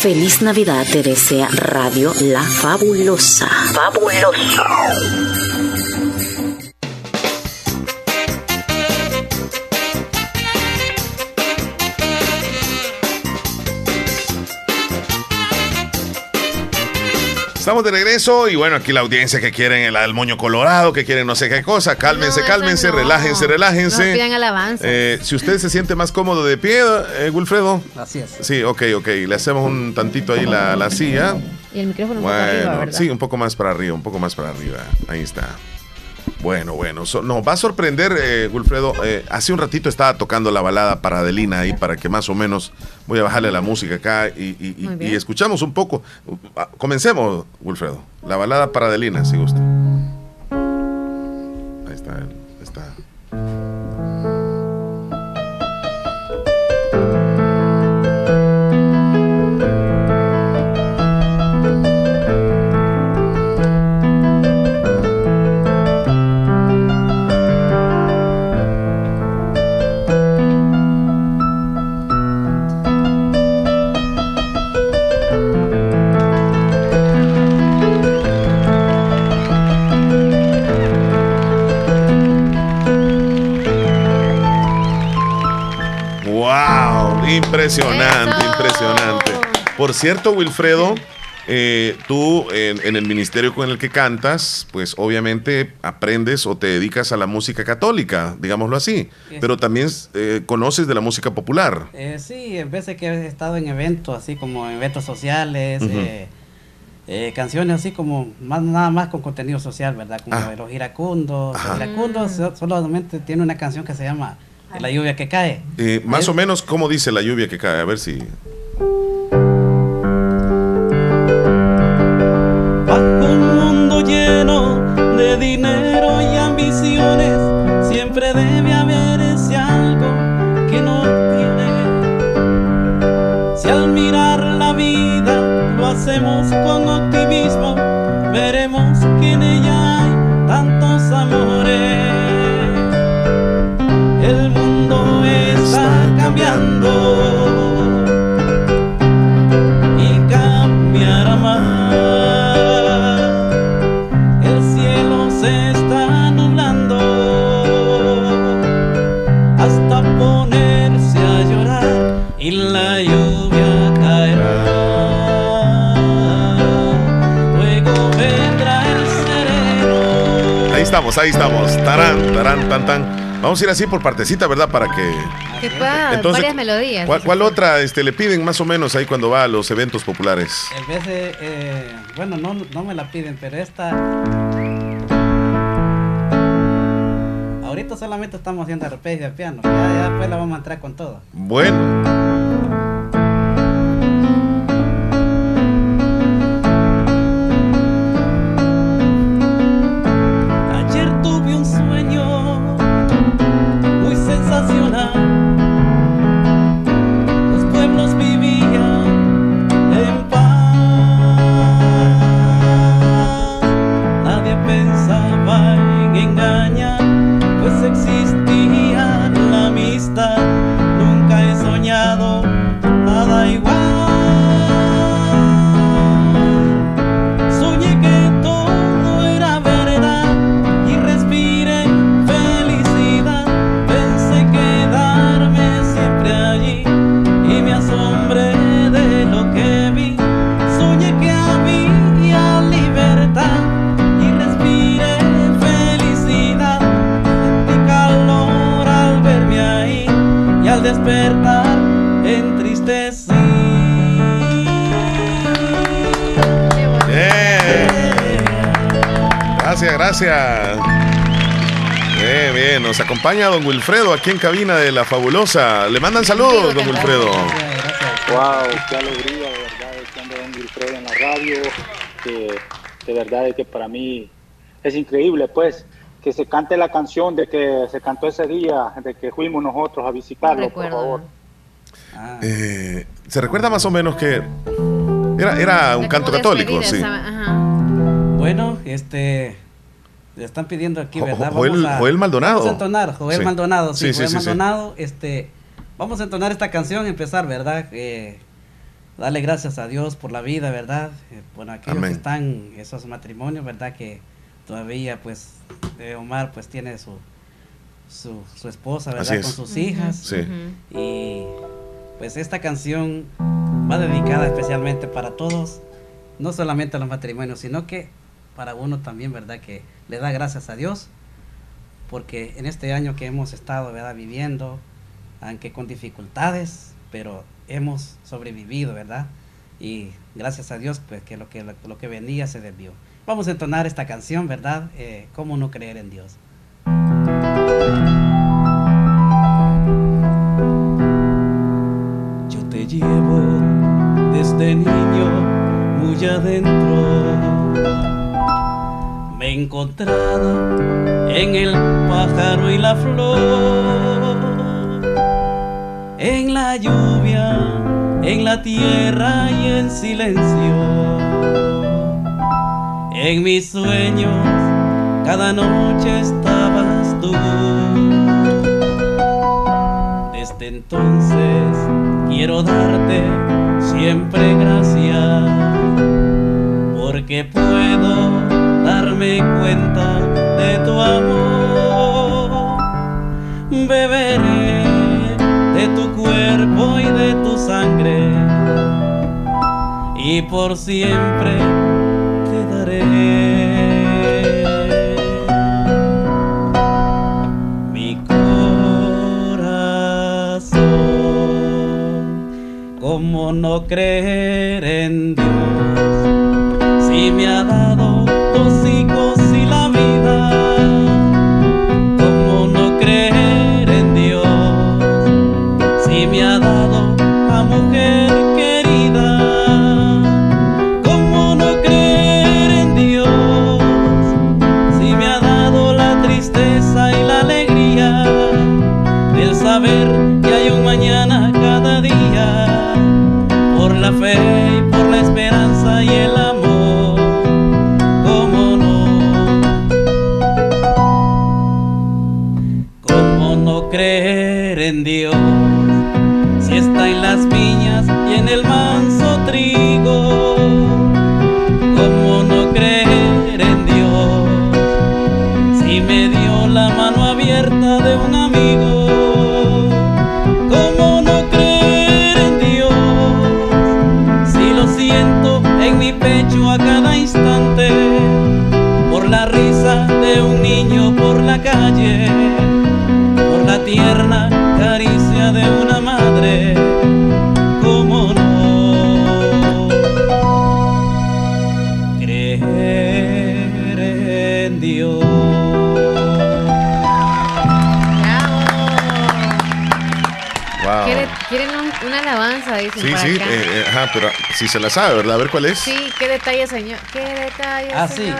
Feliz Navidad te desea Radio La Fabulosa. Fabulosa. Estamos de regreso y bueno, aquí la audiencia que quieren el, el moño colorado, que quieren no sé qué cosa, cálmense, cálmense, relájense, relájense. No pidan alabanza. Eh, si usted se siente más cómodo de pie, eh, Wilfredo. Así es. Sí, ok, ok. Le hacemos un tantito ahí la, la silla. Y el micrófono un poco arriba, Bueno, ¿verdad? sí, un poco más para arriba, un poco más para arriba. Ahí está. Bueno, bueno, so- nos va a sorprender, eh, Wilfredo. eh, hace un ratito estaba tocando la balada para Adelina ahí para que más o menos voy a bajarle la música acá y, y- y- Muy bien. y escuchamos un poco. Ah, Comencemos, Wilfredo. La balada para Adelina, si gusta. Ahí está, ahí Impresionante, impresionante. Por cierto, Wilfredo, eh, tú en, en el ministerio con el que cantas, pues obviamente aprendes o te dedicas a la música católica, digámoslo así, Sí. pero también eh, conoces de la música popular. Eh, sí, en veces que he estado en eventos, así como eventos sociales, eh, eh, canciones así como más nada más con contenido social, ¿verdad? Como Ah. los iracundos. Ajá. Los iracundos so- solamente tiene una canción que se llama La lluvia que cae. Eh, más o menos, ¿cómo dice la lluvia que cae? A ver si... Bajo un mundo lleno de dinero y ambiciones, siempre debe haber ese algo que no tiene. Si al mirar estamos, ahí estamos. Tarán, tarán, tan, tan. Vamos a ir así por partecita, ¿verdad? Para que... Entonces, varias melodías. ¿Cuál, cuál otra este, le piden más o menos ahí cuando va a los eventos populares? En vez de, eh, bueno, no, no me la piden, pero esta... Ahorita solamente estamos haciendo arpegio de piano, ya, ya después la vamos a entrar con todo. Bueno. Acompaña don Wilfredo aquí en cabina de La Fabulosa. Le mandan saludos, don Wilfredo. Wow, qué alegría, de verdad, estando don Wilfredo en la radio, que de verdad es que para mí es increíble, pues, que se cante la canción de que se cantó ese día, de que fuimos nosotros a visitarlo, por favor. Eh, ¿Se recuerda más o menos que era, era un canto católico? Sí. Bueno, este. Le están pidiendo aquí, ¿verdad? Joel- Vamos a- Joel Maldonado. Vamos a entonar, Joel Sí. Maldonado, sí, Sí, sí, Joel sí, sí. Maldonado. Este, vamos a entonar esta canción, empezar, ¿verdad? Eh, darle gracias a Dios por la vida, ¿verdad? Eh, bueno, aquellos Amén. que están en esos matrimonios, ¿verdad? Que todavía, pues, eh, Omar, pues, tiene su, su, su esposa, ¿verdad? Así es. Con sus hijas. Sí. Y, pues, esta canción va dedicada especialmente para todos, no solamente a los matrimonios, sino que para uno también, ¿verdad? Que le da gracias a Dios, porque en este año que hemos estado, ¿verdad? Viviendo, aunque con dificultades, pero hemos sobrevivido, ¿verdad? Y gracias a Dios, pues que lo que, lo, que venía se desvió. Vamos a entonar esta canción, ¿verdad? Eh, ¿Cómo no creer en Dios? Yo te llevo desde niño muy adentro. He encontrado en el pájaro y la flor, en la lluvia, en la tierra y en silencio. En mis sueños cada noche estabas tú. Desde entonces quiero darte siempre gracias, porque puedo darme cuenta de tu amor. Beberé de tu cuerpo y de tu sangre, y por siempre te daré. Mi corazón, ¿cómo no creer en Dios? Si me ha dado Dicen Sí, por sí, acá. eh, eh, ajá, pero si se la sabe, ¿verdad? A ver cuál es. Sí, qué detalle, señor. Qué detalle, Ah, has tenido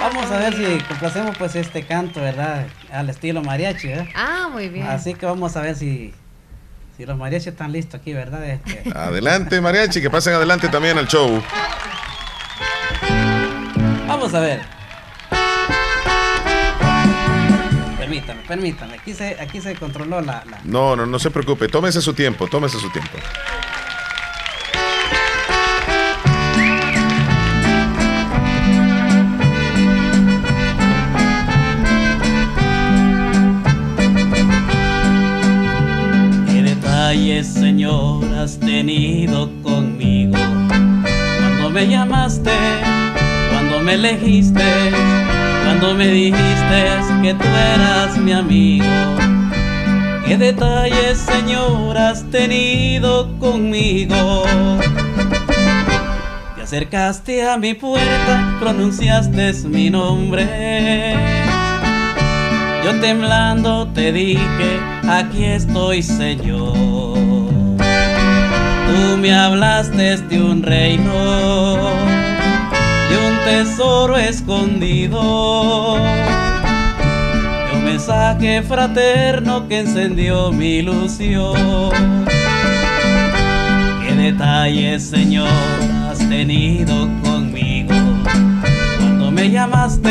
Vamos a ver si complacemos pues este canto, ¿verdad? Al estilo mariachi, ¿verdad? Ah, muy bien. Así que vamos a ver si, si los mariachis están listos aquí, ¿verdad? Este, Adelante, mariachi, que pasen adelante también al show. Vamos a ver. Permítame, permítame. Aquí se, aquí se controló la, la- No, no, no se preocupe. Tómese su tiempo, tómese su tiempo. Has tenido conmigo? Cuando me llamaste, cuando me elegiste, cuando me dijiste que tú eras mi amigo. ¿Qué detalles, Señor, has tenido conmigo? Te acercaste a mi puerta, pronunciaste mi nombre. Yo temblando te dije, aquí estoy Señor. Me hablaste de un reino, de un tesoro escondido. De un mensaje fraterno que encendió mi ilusión. Qué detalles, Señor, has tenido conmigo. Cuando me llamaste,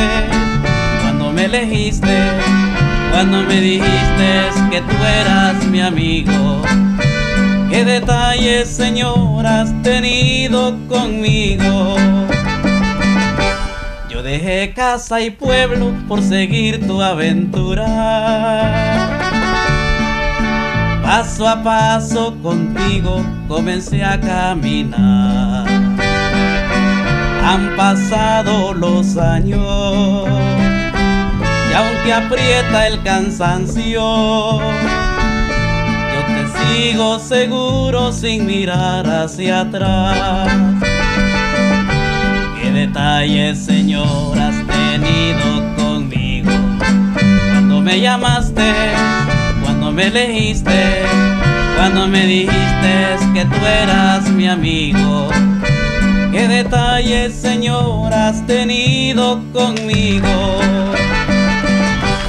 cuando me elegiste, cuando me dijiste que tú eras mi amigo. Qué detalles, Señor, has tenido conmigo. Yo dejé casa y pueblo por seguir tu aventura. Paso a paso contigo comencé a caminar. Han pasado los años y aunque aprieta el cansancio, sigo seguro sin mirar hacia atrás. Qué detalles, Señor, has tenido conmigo cuando me llamaste cuando me elegiste, cuando me dijiste que tú eras mi amigo. Qué detalles, Señor, has tenido conmigo.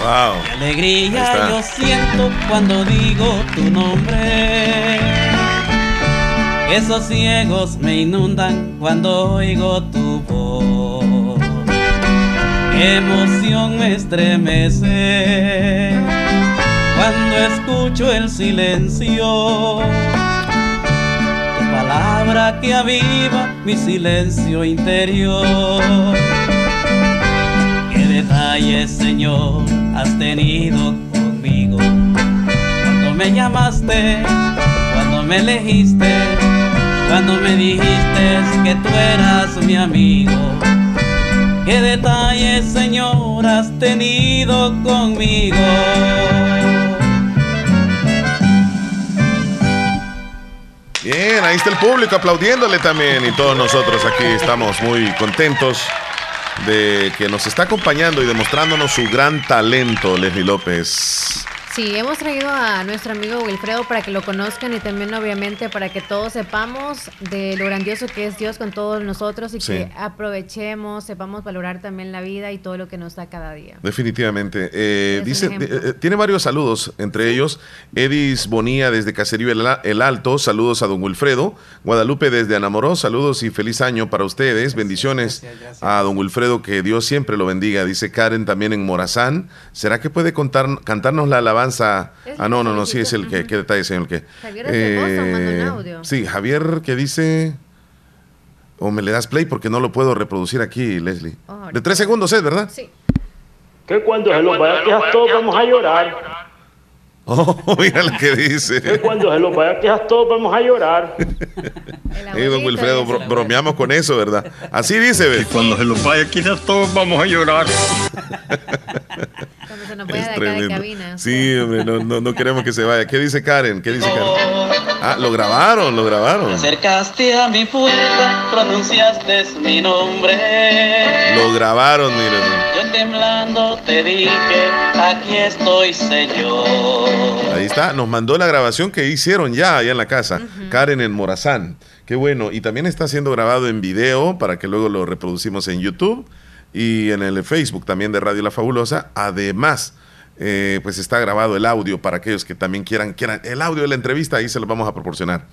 Wow. Qué alegría yo siento cuando digo tu nombre. Esos ciegos me inundan cuando oigo tu voz. Qué emoción me estremece cuando escucho el silencio. Tu palabra que aviva mi silencio interior. Qué detalles, Señor, has tenido conmigo. Cuando me llamaste, cuando me elegiste, cuando me dijiste que tú eras mi amigo. Qué detalles, Señor, has tenido conmigo. Bien, ahí está el público aplaudiéndole también y todos nosotros aquí estamos muy contentos de que nos está acompañando y demostrándonos su gran talento, Leslie López. Sí, hemos traído a nuestro amigo Wilfredo para que lo conozcan y también obviamente para que todos sepamos de lo grandioso que es Dios con todos nosotros y Sí. que aprovechemos, sepamos valorar también la vida y todo lo que nos da cada día. Definitivamente. Eh, dice, eh, tiene varios saludos, entre ellos Edis Bonía desde Caserío El, El Alto, saludos a don Wilfredo. Guadalupe desde Anamoró, saludos y feliz año para ustedes. Bendiciones a don Wilfredo, que Dios siempre lo bendiga. Dice Karen también en Morazán. ¿Será que puede contar, cantarnos la alabanza? Ah, no, no, no, sí es el que, ¿qué detalle, señor? Que, Javier Eh, audio. Sí, Javier que dice... O me le das play porque no lo puedo reproducir aquí, Leslie. Oh, De tres segundos es, ¿verdad? Sí. Que cuando se los vaya quejas todos vamos a llorar. Oh, mira lo que dice. Que cuando se los vaya quejas todos vamos a llorar. Eh, don Wilfredo, bro- bromeamos con eso, ¿verdad? Así dice, ¿ves? cuando se los vaya quizás todos vamos a llorar. Nos vaya Es de acá de tremendo. cabina. Sí, hombre, no, no, no queremos que se vaya. ¿Qué dice Karen? ¿Qué dice Karen? Ah, lo grabaron, lo grabaron. Acercaste a mi puerta, pronunciaste mi nombre. Lo grabaron, miren. Yo temblando te dije, aquí estoy, Señor. Ahí está, nos mandó la grabación que hicieron ya allá en la casa. Karen en Morazán. Qué bueno. Y también está siendo grabado en video para que luego lo reproducimos en YouTube y en el Facebook también de Radio La Fabulosa. Además, eh, pues está grabado el audio para aquellos que también quieran, quieran el audio de la entrevista, ahí se lo vamos a proporcionar.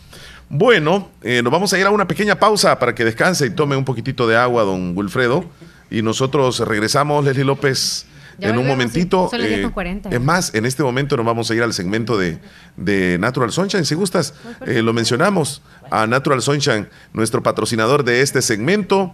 Bueno, eh, nos vamos a ir a una pequeña pausa para que descanse y tome un poquitito de agua, don Wilfredo. Y nosotros regresamos, Leslie López, Ya en un momentito. Son las eh, 10:40. es más, en este momento nos vamos a ir al segmento de, de Natural Sunshine. Si gustas, eh, lo mencionamos a Natural Sunshine, nuestro patrocinador de este segmento.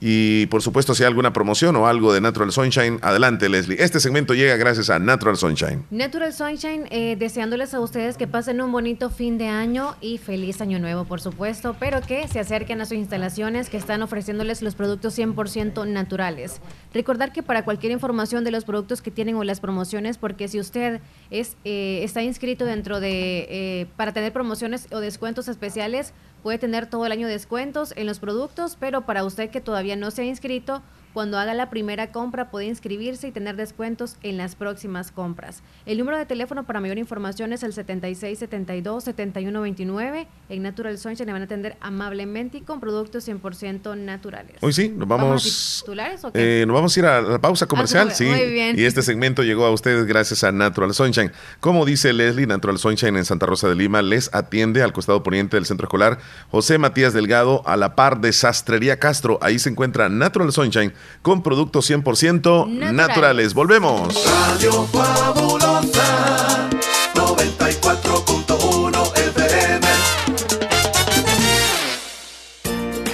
Y por supuesto, si hay alguna promoción o algo de Natural Sunshine, adelante, Leslie. Este segmento llega gracias a Natural Sunshine. Natural Sunshine, eh, deseándoles a ustedes que pasen un bonito fin de año y feliz año nuevo, por supuesto, pero que se acerquen a sus instalaciones que están ofreciéndoles los productos 100% naturales. Recordar que para cualquier información de los productos que tienen o las promociones, porque si usted es, eh, está inscrito dentro de, eh, para tener promociones o descuentos especiales, puede tener todo el año descuentos en los productos, pero para usted que todavía no se ha inscrito, cuando haga la primera compra puede inscribirse y tener descuentos en las próximas compras. El número de teléfono para mayor información es el 7672-7129. En Natural Sunshine le van a atender amablemente y con productos 100% naturales. Hoy sí, nos vamos. a titulares o qué? Eh, nos vamos a ir a la pausa comercial, Ah, sí. muy bien. Y este segmento llegó a ustedes gracias a Natural Sunshine. Como dice Leslie, Natural Sunshine en Santa Rosa de Lima les atiende al costado poniente del centro escolar José Matías Delgado, a la par de Sastrería Castro. Ahí se encuentra Natural Sunshine con productos 100% Naturales. naturales. Volvemos. Radio Fabulosa 94.1 FM.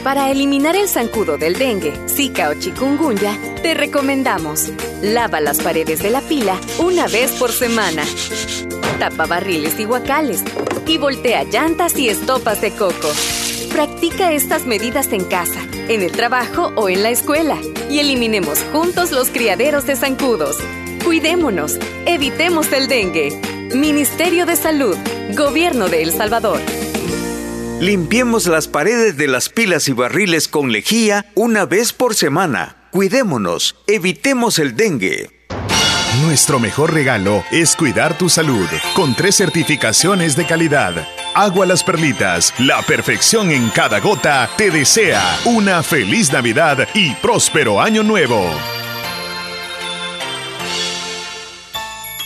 Para eliminar el zancudo del dengue, zika o chikungunya, te recomendamos lava las paredes de la pila una vez por semana. Tapa barriles y guacales y voltea llantas y estopas de coco. Practica estas medidas en casa, en el trabajo o en la escuela y eliminemos juntos los criaderos de zancudos. Cuidémonos, evitemos el dengue. Ministerio de Salud, Gobierno de El Salvador. Limpiemos las paredes de las pilas y barriles con lejía una vez por semana. Cuidémonos, evitemos el dengue. Nuestro mejor regalo es cuidar tu salud con tres certificaciones de calidad. Agua Las Perlitas, la perfección en cada gota, te desea una feliz Navidad y próspero año nuevo.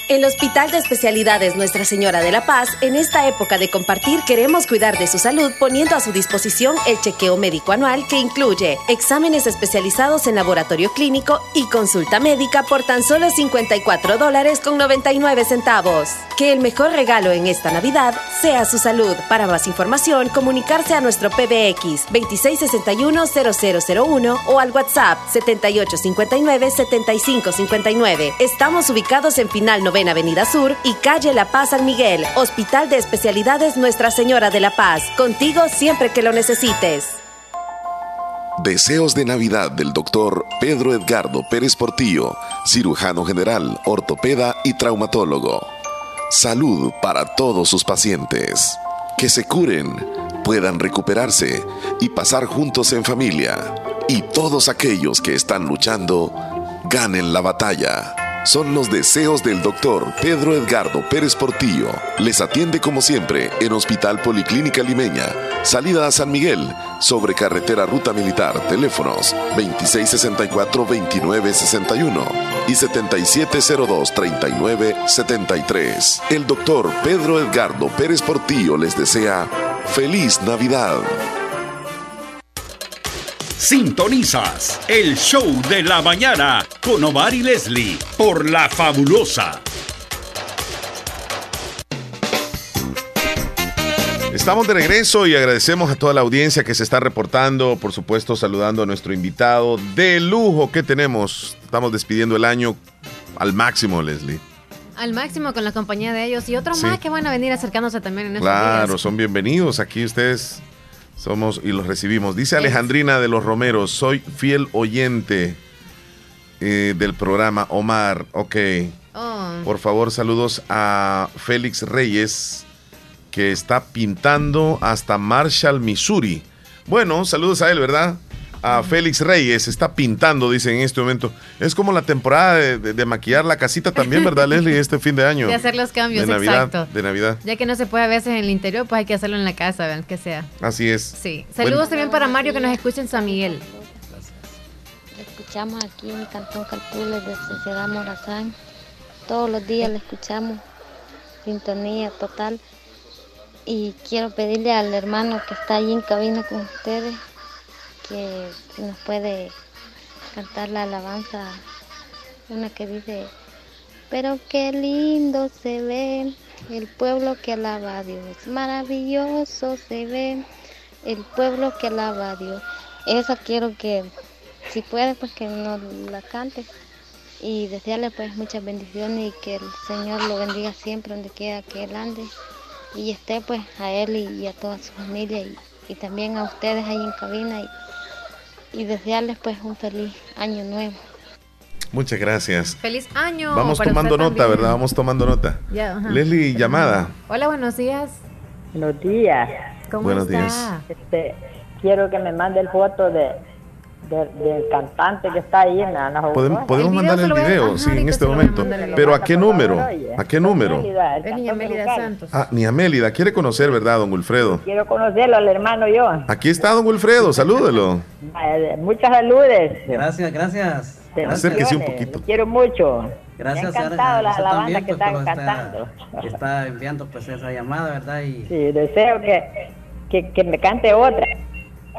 El Hospital de Especialidades Nuestra Señora de la Paz, en esta época de compartir, queremos cuidar de su salud poniendo a su disposición el chequeo médico anual que incluye exámenes especializados en laboratorio clínico y consulta médica por tan solo 54 dólares con 99 centavos. Que el mejor regalo en esta Navidad sea su salud. Para más información, comunicarse a nuestro PBX 2661-0001 o al WhatsApp 7859-7559. Estamos ubicados en Final Novena Avenida Sur y Calle La Paz San Miguel. Hospital de Especialidades Nuestra Señora de la Paz. Contigo siempre que lo necesites. Deseos de Navidad del doctor Pedro Edgardo Pérez Portillo, cirujano general, ortopeda y traumatólogo. Salud para todos sus pacientes. Que se curen, puedan recuperarse y pasar juntos en familia. Y todos aquellos que están luchando, ganen la batalla. Son los deseos del doctor Pedro Edgardo Pérez Portillo. Les atiende como siempre en Hospital Policlínica Limeña, salida a San Miguel, sobre carretera Ruta Militar, teléfonos 2664-2961 y 7702-3973. El doctor Pedro Edgardo Pérez Portillo les desea feliz Navidad. Sintonizas el show de la mañana con Omar y Leslie por La Fabulosa. Estamos de regreso y agradecemos a toda la audiencia que se está reportando, por supuesto saludando a nuestro invitado de lujo que tenemos. Estamos despidiendo el año al máximo, Leslie. Al máximo con la compañía de ellos y otros Sí. más que van a venir acercándose también en estos Claro, días. son bienvenidos aquí ustedes. Somos y los recibimos. Dice Alejandrina de los Romeros, soy fiel oyente eh, del programa Omar. Ok. Oh. Por favor, saludos a Félix Reyes, que está pintando hasta Marshall, Missouri. Bueno, saludos a él, ¿verdad? A Félix Reyes, está pintando, dice en este momento. Es como la temporada de, de- de maquillar la casita también, ¿verdad, Leslie? Este fin de año. De hacer los cambios, de Navidad, exacto. De Navidad. Ya que no se puede a veces en el interior, pues hay que hacerlo en la casa, vean, que sea. Así es. Sí. Saludos Bueno, también para Mario que nos escucha en San Miguel. Le escuchamos aquí en el Cantón Calpules de Sociedad Morazán. Todos los días le escuchamos. Sintonía total. Y quiero pedirle al hermano que está allí en cabina con ustedes que nos puede cantar la alabanza, una que dice, pero qué lindo se ve el pueblo que alaba a Dios, maravilloso se ve el pueblo que alaba a Dios. Esa quiero que, si puede, pues que nos la cante y desearle pues muchas bendiciones y que el Señor lo bendiga siempre donde quiera que él ande y esté pues a él y, y a toda su familia y, y también a ustedes ahí en cabina y, y desearles pues un feliz año nuevo. Muchas gracias. Feliz año. Vamos para tomando usted nota, también. ¿verdad? Vamos tomando nota. Ya, ajá. Leslie, llamada. Hola, buenos días. Buenos días. ¿Cómo Buenos está? días. Este, quiero que me mande el foto de, de- del cantante que está ahí en la Podemos, podemos mandar el video, sí, en este momento. Pero ¿a qué número? ¿A qué número? Mélida, el Es niña Mélida. Santos. Ah, ni Amélida. Quiere conocer, ¿verdad, don Wilfredo? Quiero conocerlo al hermano yo. Aquí está don Wilfredo, salúdelo. Eh, Muchas saludes. Gracias, gracias. Acérquese un Bendiciones. poquito. Lo quiero mucho. Gracias, Me ha encantado la, la banda que pues, están cantando. que está enviando pues esa llamada, ¿verdad? Y Sí, deseo que, que, que me cante otra.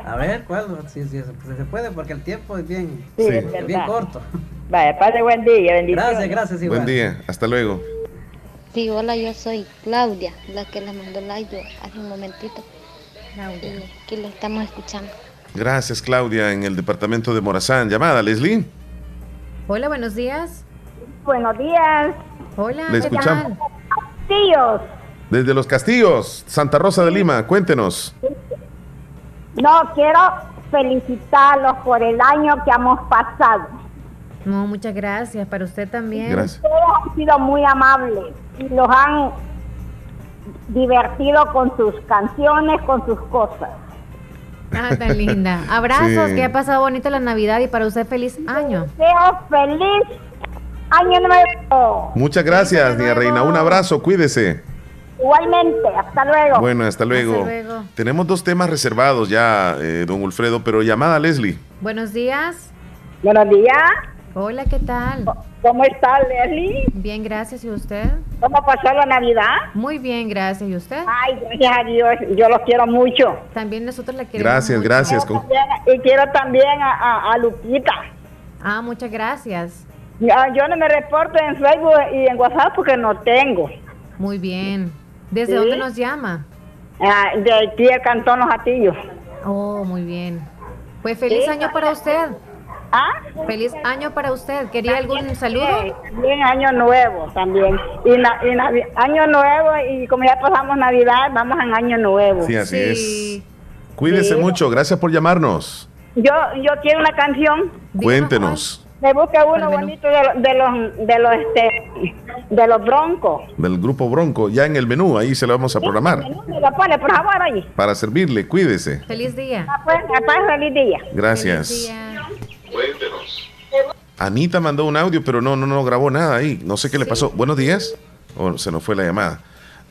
A ver, ¿cuál? Sí, sí, se se puede porque el tiempo es bien, Sí, es es verdad. bien corto. Vaya, pase buen día, bendiciones. Gracias, gracias igual. Buen día, hasta luego. Sí, hola, yo soy Claudia, la que le mandó el audio hace un momentito. Y aquí lo estamos escuchando. Gracias, Claudia, en el departamento de Morazán. Llamada, Leslie. Hola, buenos días. Buenos días. Hola, Le ¿qué escuchamos. Tíos, Desde Los Castillos, Santa Rosa de Lima, cuéntenos. No quiero felicitarlos por el año que hemos pasado. No, muchas gracias. Para usted también. Gracias. Ustedes han sido muy amables y los han divertido con sus canciones, con sus cosas. Ah, tan linda. Abrazos, Sí. que ha pasado bonita la Navidad y para usted feliz año. Deseo feliz año nuevo. Muchas gracias, niña Reina. Un abrazo, cuídese. Igualmente, hasta luego. Bueno, hasta luego. luego. Tenemos dos temas reservados ya, eh, don Wilfredo, pero llamada Leslie. Buenos días. Buenos días. Hola, ¿qué tal? ¿Cómo está Leslie? Bien, gracias. ¿Y usted? ¿Cómo pasó la Navidad? Muy bien, gracias. ¿Y usted? Ay, gracias a Dios, yo los quiero mucho. También nosotros la queremos. Gracias, mucho. gracias. Y quiero también a, a- a Lupita. Ah, muchas gracias. Yo no me reporto en Facebook y en WhatsApp porque no tengo. Muy bien. ¿Desde Sí. dónde nos llama? Ah, de aquí el Cantón Los Atillos. Oh, muy bien. Pues feliz Sí. año para usted. ¿Ah? Feliz año para usted. ¿Quería algún saludo? Bien, año nuevo también. Y, na- y año nuevo y como ya pasamos Navidad, vamos en año nuevo. Sí, así es. Cuídese Sí. mucho, gracias por llamarnos. Yo, yo quiero una canción. Cuéntenos Me busca uno bonito de, lo- de los de los este de los broncos. del grupo Bronco, ya en el menú, ahí se lo vamos a programar. Me lo pone, por favor, ahí. Para servirle, cuídese. Feliz día. Ah, pues, ah, pues, feliz día. Gracias. Anita mandó un audio, pero no, no, no grabó nada ahí. No sé qué le pasó. Buenos días. Oh, se nos fue la llamada.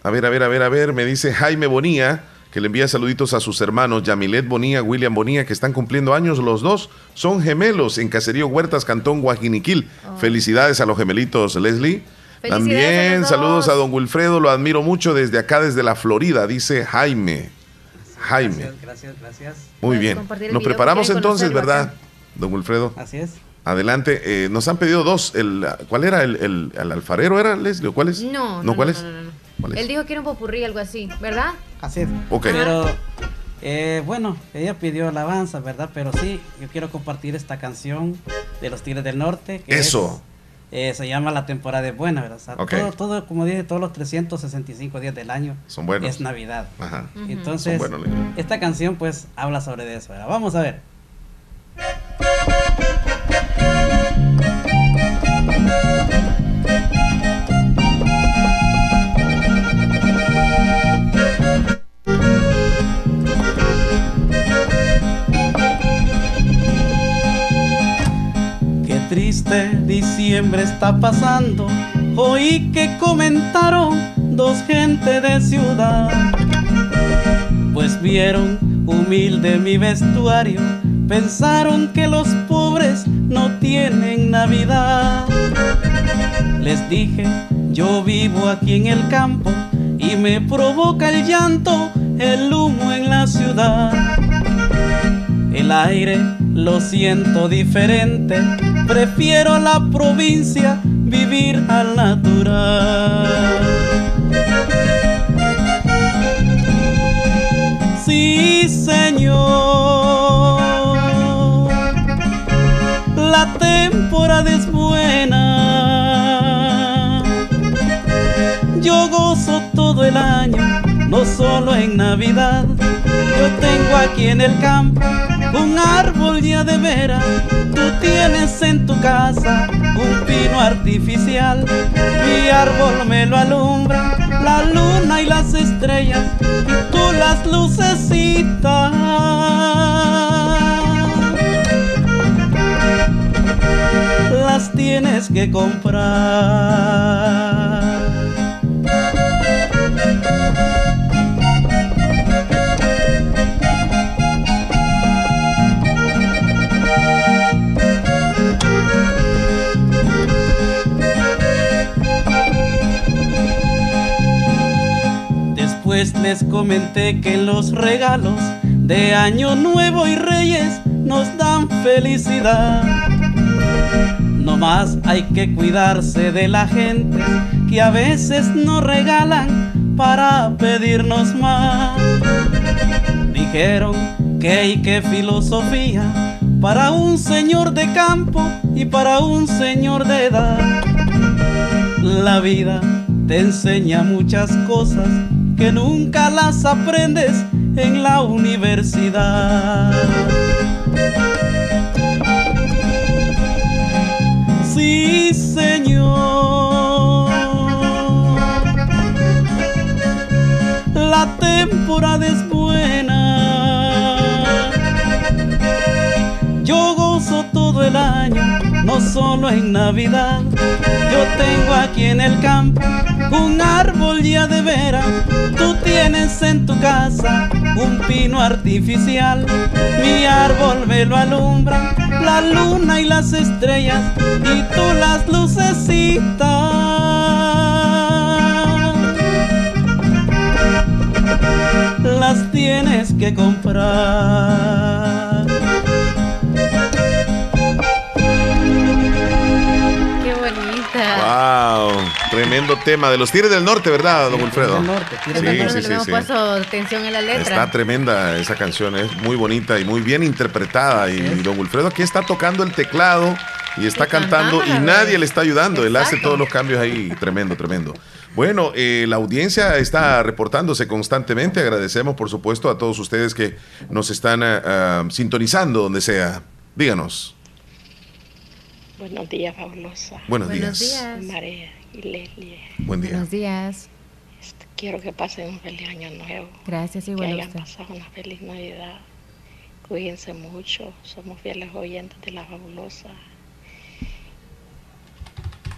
A ver, a ver, a ver, a ver. Me dice Jaime Bonía que le envía saluditos a sus hermanos Yamilet Bonía, William Bonía, que están cumpliendo años los dos. Son gemelos en Caserío Huertas, Cantón Guajiniquil. Felicidades a los gemelitos, Leslie. A También saludos dos. a don Wilfredo, lo admiro mucho desde acá, desde la Florida, dice Jaime. Jaime. Gracias, gracias, gracias. Muy bien. Nos preparamos entonces, ¿verdad, don Wilfredo? Así es. Adelante. eh, nos han pedido dos. El, ¿Cuál era? ¿El, el, el alfarero era, Leslie? ¿O ¿Cuál es? No, no, ¿cuál no, es? Él dijo que era un popurrí, algo así, ¿verdad? Así es. Ok. Pero, eh, bueno, ella pidió alabanza, ¿verdad? Pero sí, yo quiero compartir esta canción de los Tigres del Norte. que Eso. es, eh, se llama La temporada es buena, ¿verdad? O sea, todo, todo, como dije, todos los 365 días del año Son buenos. es Navidad. Ajá. Entonces, Son buenos, Leslie. esta canción pues habla sobre eso, ¿verdad? Vamos a ver. Diciembre está pasando. Oí que comentaron dos gente de ciudad. Pues vieron humilde mi vestuario. Pensaron que los pobres no tienen Navidad. Les dije, yo vivo aquí en el campo y me provoca el llanto el humo en la ciudad. El aire lo siento diferente, prefiero la provincia, vivir al natural. Sí, señor, la temporada es buena. Yo gozo todo el año, no solo en Navidad. Yo tengo aquí en el campo un árbol ya de vera. Tú tienes en tu casa un pino artificial. Mi árbol me lo alumbra, la la luna y las estrellas y tú las lucecitas. Las tienes que comprar. Después les comenté que los regalos de Año Nuevo y Reyes nos dan felicidad. No más hay que cuidarse de la gente que a veces nos regalan para pedirnos más. Dijeron que hay que filosofía para un señor de campo y para un señor de edad. La vida te enseña muchas cosas que nunca las aprendes en la universidad. Sí, Señor. La temporada es buena. Yo gozo todo el año, no solo en Navidad. Yo tengo aquí en el campo un árbol ya de vera. Tú tienes en tu casa un pino artificial. Mi árbol me lo alumbra la luna y las estrellas y tú las lucecitas. Las tienes que comprar. Tremendo tema de los Tigres del Norte, ¿verdad, don Wilfredo? Sí, luego sí, sí, le hemos sí. puesto atención en la letra. Está tremenda esa canción, es muy bonita y muy bien interpretada. Y don Wilfredo aquí está tocando el teclado y está cantando y nadie le está ayudando. Él hace todos los cambios ahí. Tremendo, tremendo. Bueno, eh, la audiencia está reportándose constantemente. Agradecemos, por supuesto, a todos ustedes que nos están ah, ah, sintonizando donde sea. Díganos. Buenos días, fabulosa. Buenos Buenos días. días. María y Leslie. Buen día. Buenos días. Quiero que pasen un feliz año nuevo. Gracias, igual Que hayan usted. pasado una feliz Navidad. Cuídense mucho. Somos fieles oyentes de la fabulosa.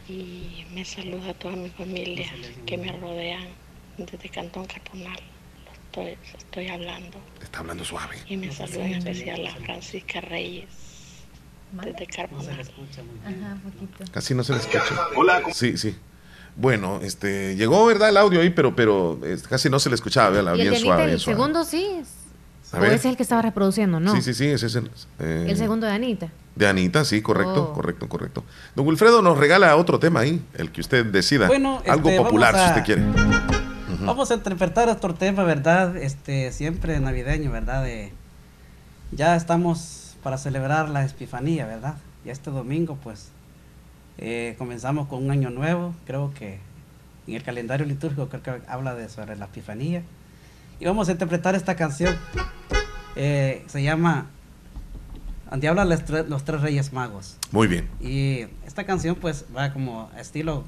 Y me saluda a toda mi familia que me rodean desde Cantón Carponal. Lo Estoy, estoy hablando. Está hablando suave. Y me saluda en especial a Francisca Reyes desde Carponal. Ajá, poquito. Casi no se le escucha. Hola. Sí, sí. Bueno, este, llegó, ¿verdad? El audio ahí, pero, pero eh, casi no se le escuchaba, ¿verdad? El bien de suave, bien el suave. segundo sí. A O ver. ese es el que estaba reproduciendo, ¿no? Sí, sí, sí, ese es el, eh, El segundo de Anita. De Anita, sí, correcto, Oh. correcto, correcto. Don Wilfredo nos regala otro tema ahí, el que usted decida. Bueno, Algo este, popular, vamos si a- usted quiere. Vamos a interpretar otro tema, ¿verdad? Este, siempre navideño, ¿verdad? De- ya estamos para celebrar la Epifanía, ¿verdad? Y este domingo, pues, eh, comenzamos con un año nuevo. Creo que en el calendario litúrgico creo que habla de sobre la Epifanía. Y vamos a interpretar esta canción. Eh, se llama Donde hablan los, tre- los tres reyes magos. Muy bien. Y esta canción pues va como estilo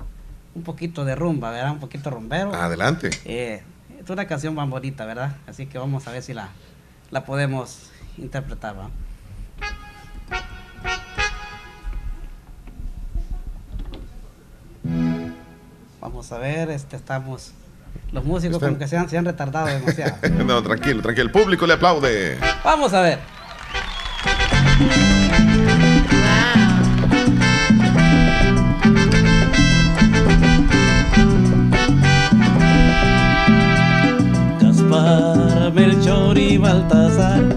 un poquito de rumba, ¿verdad? Un poquito rumbero. Adelante. Eh, es una canción más bonita, ¿verdad? Así que vamos a ver si la, la podemos interpretar. Vamos a ver, este estamos... Los músicos Están- como que se han, se han retardado demasiado. no, tranquilo, tranquilo. El público le aplaude. Vamos a ver. Gaspar, Melchor y Baltasar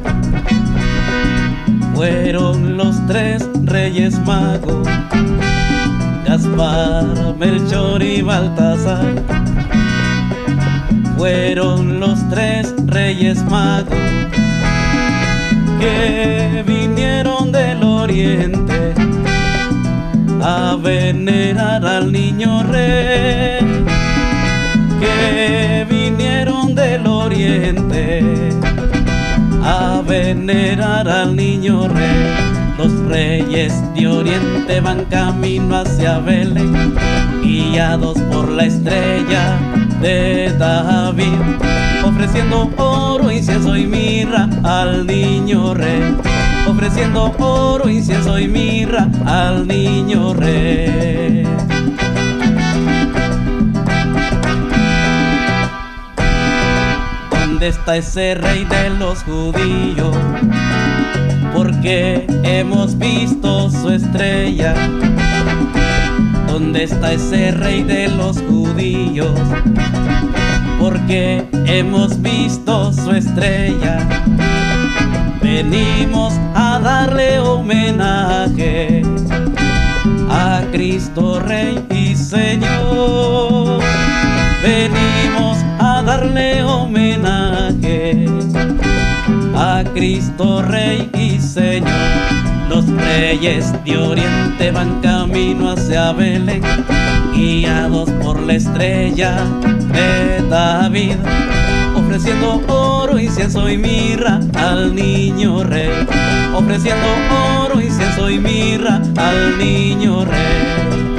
fueron los tres reyes magos. Gaspar, Melchor y Baltasar fueron los tres reyes magos que vinieron del oriente a venerar al niño rey que vinieron del oriente a venerar al niño rey. Los reyes de oriente van camino hacia Belén, guiados por la estrella de David, ofreciendo oro, incienso y mirra al niño rey, ofreciendo oro, incienso y mirra al niño rey. ¿Dónde está ese rey de los judíos? Porque hemos visto su estrella. ¿Dónde está ese rey de los judíos? Porque hemos visto su estrella. Venimos a darle homenaje a Cristo Rey y Señor. Venimos a darle homenaje a Cristo Rey y Señor. Los reyes de Oriente van camino hacia Belén, guiados por la estrella de David, ofreciendo oro, incienso y mirra al niño rey, ofreciendo oro, incienso y mirra al niño rey.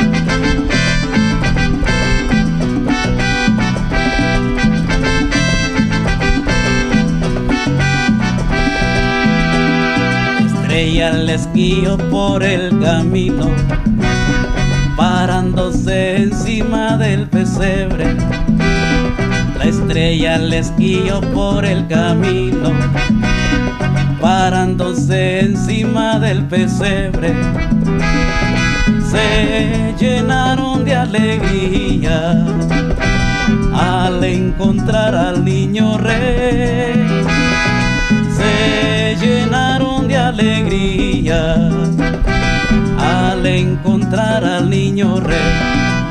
Estrella les guió por el camino, parándose encima del pesebre. La estrella les guió por el camino, parándose encima del pesebre. Se llenaron de alegría al encontrar al niño rey. Se llenaron alegría al encontrar al niño rey.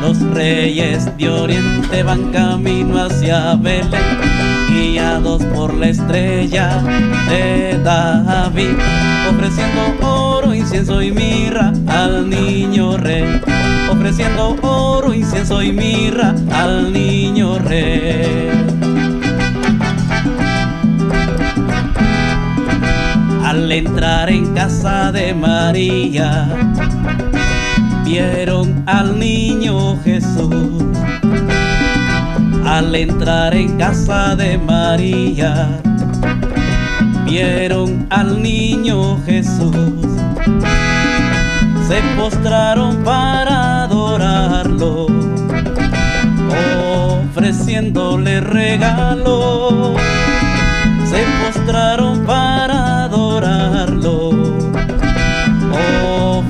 Los reyes de Oriente van camino hacia Belén, guiados por la estrella de David, ofreciendo oro, incienso y mirra al niño rey, ofreciendo oro, incienso y mirra al niño rey. Al entrar en casa de María, vieron al niño Jesús. Al entrar en casa de María, vieron al niño Jesús. Se postraron para adorarlo, ofreciéndole regalo. Se postraron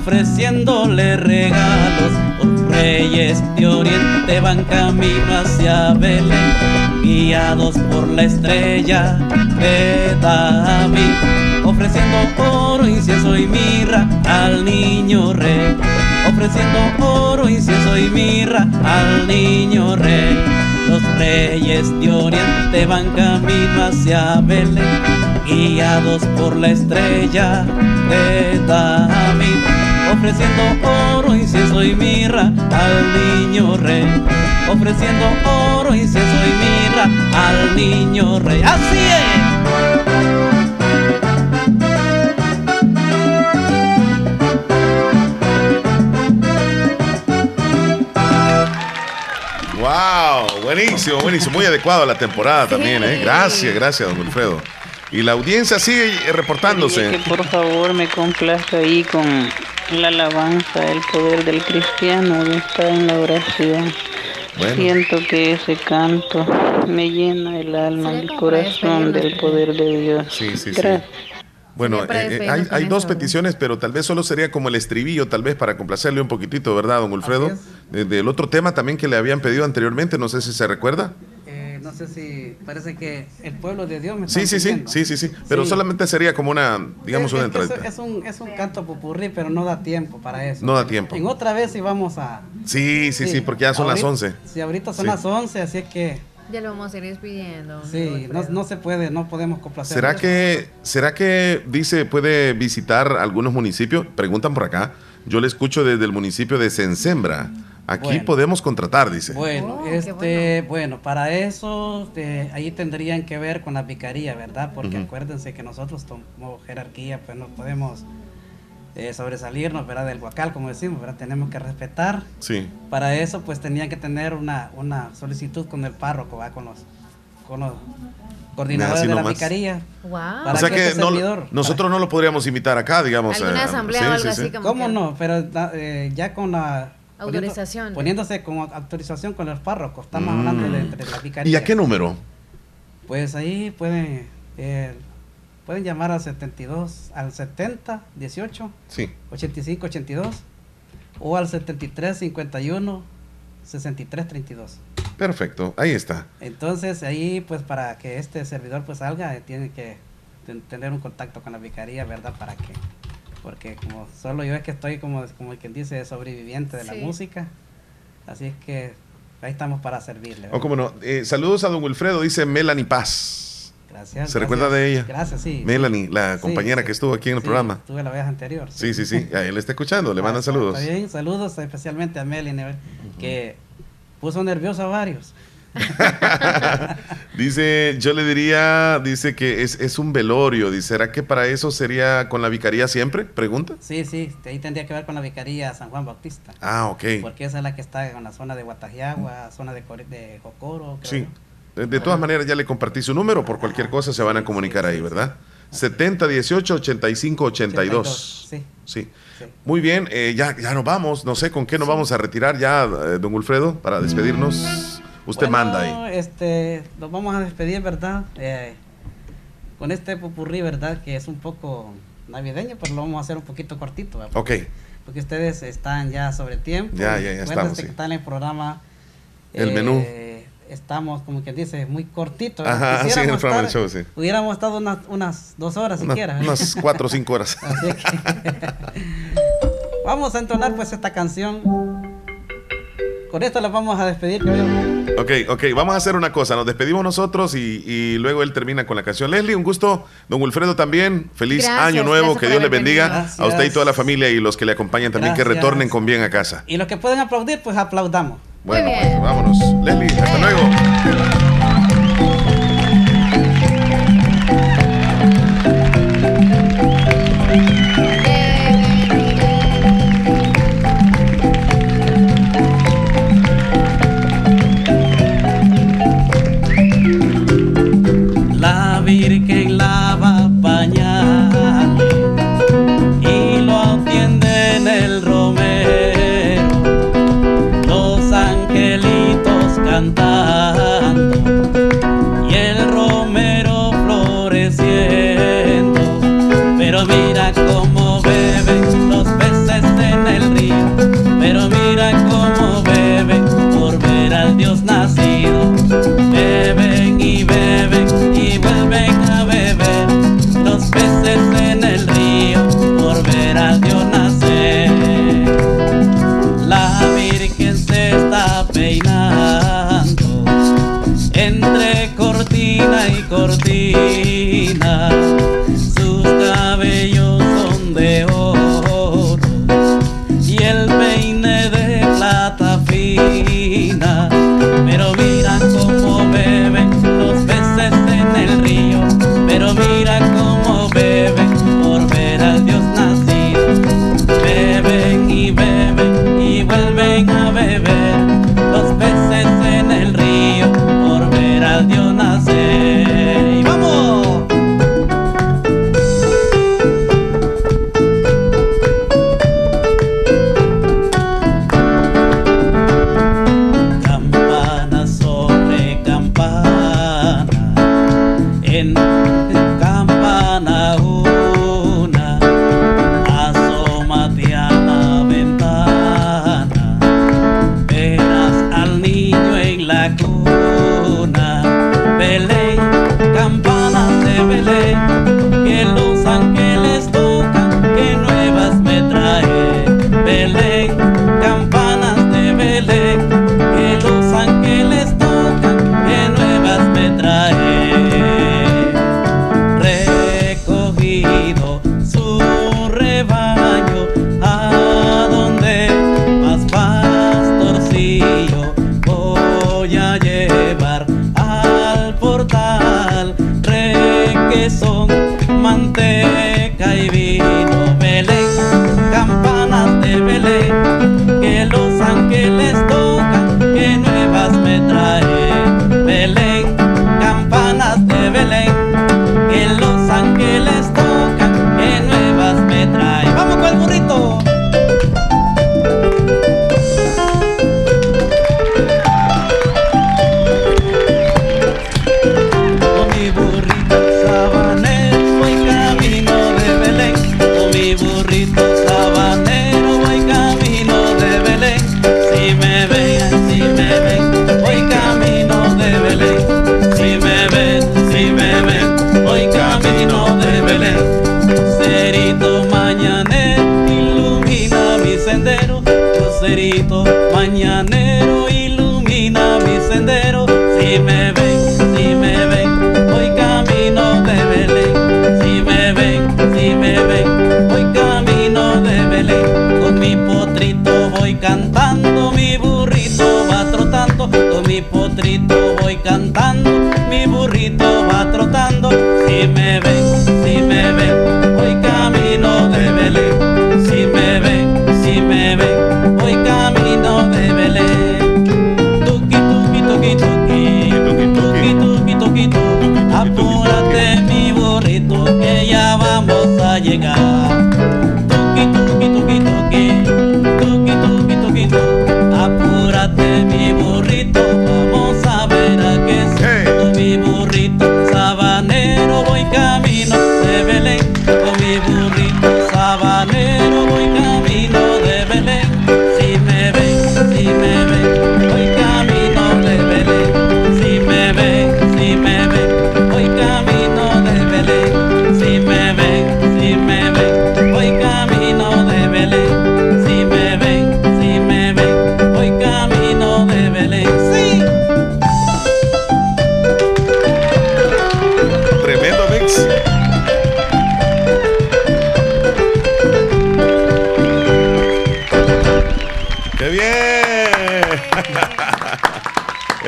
ofreciéndole regalos. Los reyes de Oriente van camino hacia Belén, guiados por la estrella de David, ofreciendo oro, incienso y mirra al niño rey, ofreciendo oro, incienso y mirra al niño rey. Los reyes de Oriente van camino hacia Belén, guiados por la estrella de David, ofreciendo oro, incienso y mirra al niño rey, ofreciendo oro, incienso y mirra al niño rey. Así es. Wow, buenísimo, buenísimo. Muy adecuado a la temporada también, ¿eh? Gracias, gracias, don Wilfredo. Y la audiencia sigue reportándose. Que por favor me complazca ahí con la alabanza, el poder del cristiano que está en la oración. Bueno. Siento que ese canto me llena el alma, el corazón del poder de Dios. Sí, sí, sí. Gracias. Bueno, Sería para eh, eh, hay, hay dos peticiones, pero tal vez solo sería como el estribillo, tal vez para complacerle un poquitito, ¿verdad, don Wilfredo? De- del otro tema también que le habían pedido anteriormente, no sé si se recuerda. No sé si parece que el pueblo de Dios me está Sí, sí, sí, sí, sí, sí. Pero Sí. solamente sería como una, digamos, es, una es que es- entradita. es un, es un canto popurrí, pero no da tiempo para eso. No da tiempo. En otra vez sí vamos a... Sí, sí, sí, porque ya son las Ahorita- 11. Sí, ahorita son Sí. las 11, así es que Ya lo vamos a ir despidiendo. sí, no, no se puede, no podemos complacer. ¿Será que, ¿Será que dice puede visitar algunos municipios? Preguntan por acá. Yo le escucho desde el municipio de Sensembra. Aquí Bueno. podemos contratar, dice. Bueno, este, bueno. para eso eh, ahí tendrían que ver con la vicaría, ¿verdad? Porque Ujú. acuérdense que nosotros como jerarquía, pues no podemos eh, sobresalirnos, ¿verdad? Del huacal, como decimos, ¿verdad? Tenemos que respetar. Sí. Para eso, pues tenían que tener una, una solicitud con el párroco, ¿va? Con los, con los coordinadores de la vicaría. Wow. Para o sea que que este no- servidor- nosotros no lo podríamos imitar acá, digamos. ¿Alguna eh, asamblea sí, o algo sí, así sí. como ¿Cómo que- no? Pero eh, ya con la... Autorización. Poniéndose con autorización con los párrocos. Estamos Mm. hablando de entre la vicaría. ¿Y a qué número? Pues ahí pueden, eh, pueden llamar al 72, al 70, 18, Sí. 85, 82 o al 73, 51, 63, 32. Perfecto, ahí está. Entonces ahí pues para que este servidor pues salga eh, tiene que ten- tener un contacto con la vicaría, ¿verdad? Para que, porque como solo yo es que estoy como, como quien dice sobreviviente de la música, así es que ahí estamos para servirle. Como no, eh, saludos a don Wilfredo, dice Melanie Paz. Gracias. ¿Se gracias. recuerda de ella? Gracias, sí. Melanie, la compañera sí. que estuvo aquí en el Sí, programa. Estuve la vez anterior. Sí, sí, sí. A él está escuchando, le mandan Está- saludos. Está bien, saludos especialmente a Melanie, que puso nervioso a varios. Dice, yo le diría, dice que es, es un velorio. Dice, ¿será que para eso sería con la vicaría siempre? Pregunta. Sí, sí, ahí tendría que ver con la vicaría San Juan Bautista. Ah, ok. Porque esa es la que está en la zona de Guatajiagua, zona de, de Jocoro. creo. Sí. De, de todas maneras, ya le compartí su número. Por cualquier cosa se van a comunicar ahí, ¿verdad? 70 18 85 82. Sí. Sí. Muy bien, eh, ya, ya nos vamos. No sé con qué nos vamos a retirar ya, eh, don Wilfredo, para despedirnos. Usted Bueno, manda ahí. Este, nos vamos a despedir, ¿verdad? Eh, con este popurrí, ¿verdad? Que es un poco navideño, pero lo vamos a hacer un poquito cortito. ¿verdad? Ok. Porque ustedes están ya sobre tiempo. Ya, ya, ya estamos, sí. que está en el programa. El menú. Estamos, como que dice, muy cortito. Ajá, sí, en el programa del show, sí. Hubiéramos estado unas, unas dos horas Una- siquiera. unas cuatro o cinco horas. Así que- vamos a entonar pues esta canción. Con esto la vamos a despedir. Ok, ok, vamos a hacer una cosa. Nos despedimos nosotros y, y luego él termina con la canción. Leslie, un gusto. Don Wilfredo también. Feliz Gracias, año nuevo. Que Dios le haber bendiga a usted y toda la familia y los que le acompañan también. Que retornen con bien a casa. Y los que pueden aplaudir, pues aplaudamos. Bueno, pues, vámonos. Leslie, hasta luego.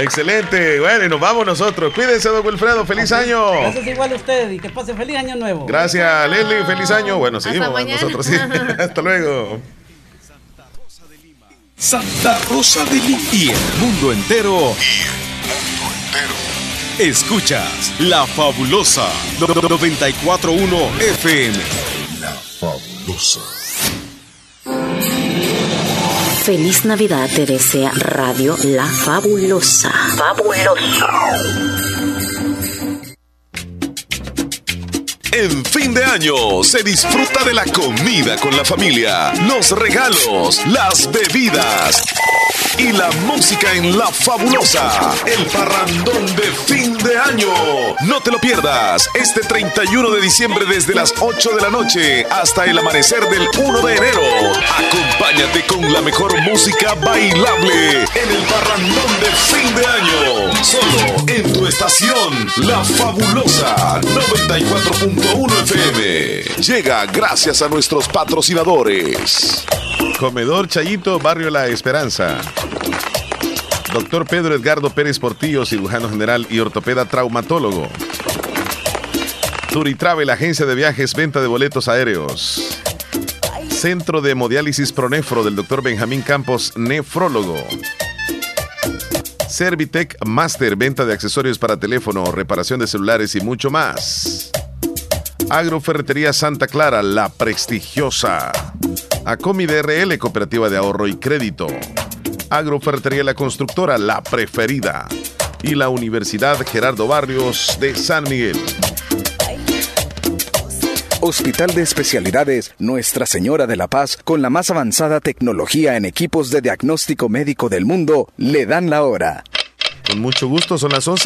Excelente. Bueno, y nos vamos nosotros. Cuídense, don Wilfredo. ¡Feliz año! Gracias igual a usted y que pase feliz año nuevo. Gracias, Leslie. ¡Feliz año! Bueno, seguimos mañana. nosotros. Sí. Hasta luego. Santa Rosa de Lima y el mundo entero. Escuchas La Fabulosa 941 FM. Feliz Navidad te desea Radio La Fabulosa. Fabulosa. En fin de año se disfruta de la comida con la familia, los regalos, las bebidas y la música en La Fabulosa, el parrandón de fin de año. No te lo pierdas este 31 de diciembre desde las 8 de la noche hasta el amanecer del 1 de enero. Acompáñate con la mejor música bailable en el parrandón de fin de año. Solo en tu estación, La Fabulosa 94.1 FM. Llega gracias a nuestros patrocinadores. Comedor Chayito, Barrio La Esperanza. Doctor Pedro Edgardo Pérez Portillo, cirujano general y ortopeda traumatólogo. Turitravel, agencia de viajes, venta de boletos aéreos. Centro de Hemodiálisis Pronefro del doctor Benjamín Campos, nefrólogo. Servitec Master, venta de accesorios para teléfono, reparación de celulares y mucho más. Agroferretería Santa Clara, la prestigiosa. Acomi DRL, Cooperativa de Ahorro y Crédito. Agroferretería La Constructora, la preferida. Y la Universidad Gerardo Barrios de San Miguel. Hospital de Especialidades Nuestra Señora de la Paz, con la más avanzada tecnología en equipos de diagnóstico médico del mundo, le dan la hora. Con mucho gusto, son las 11.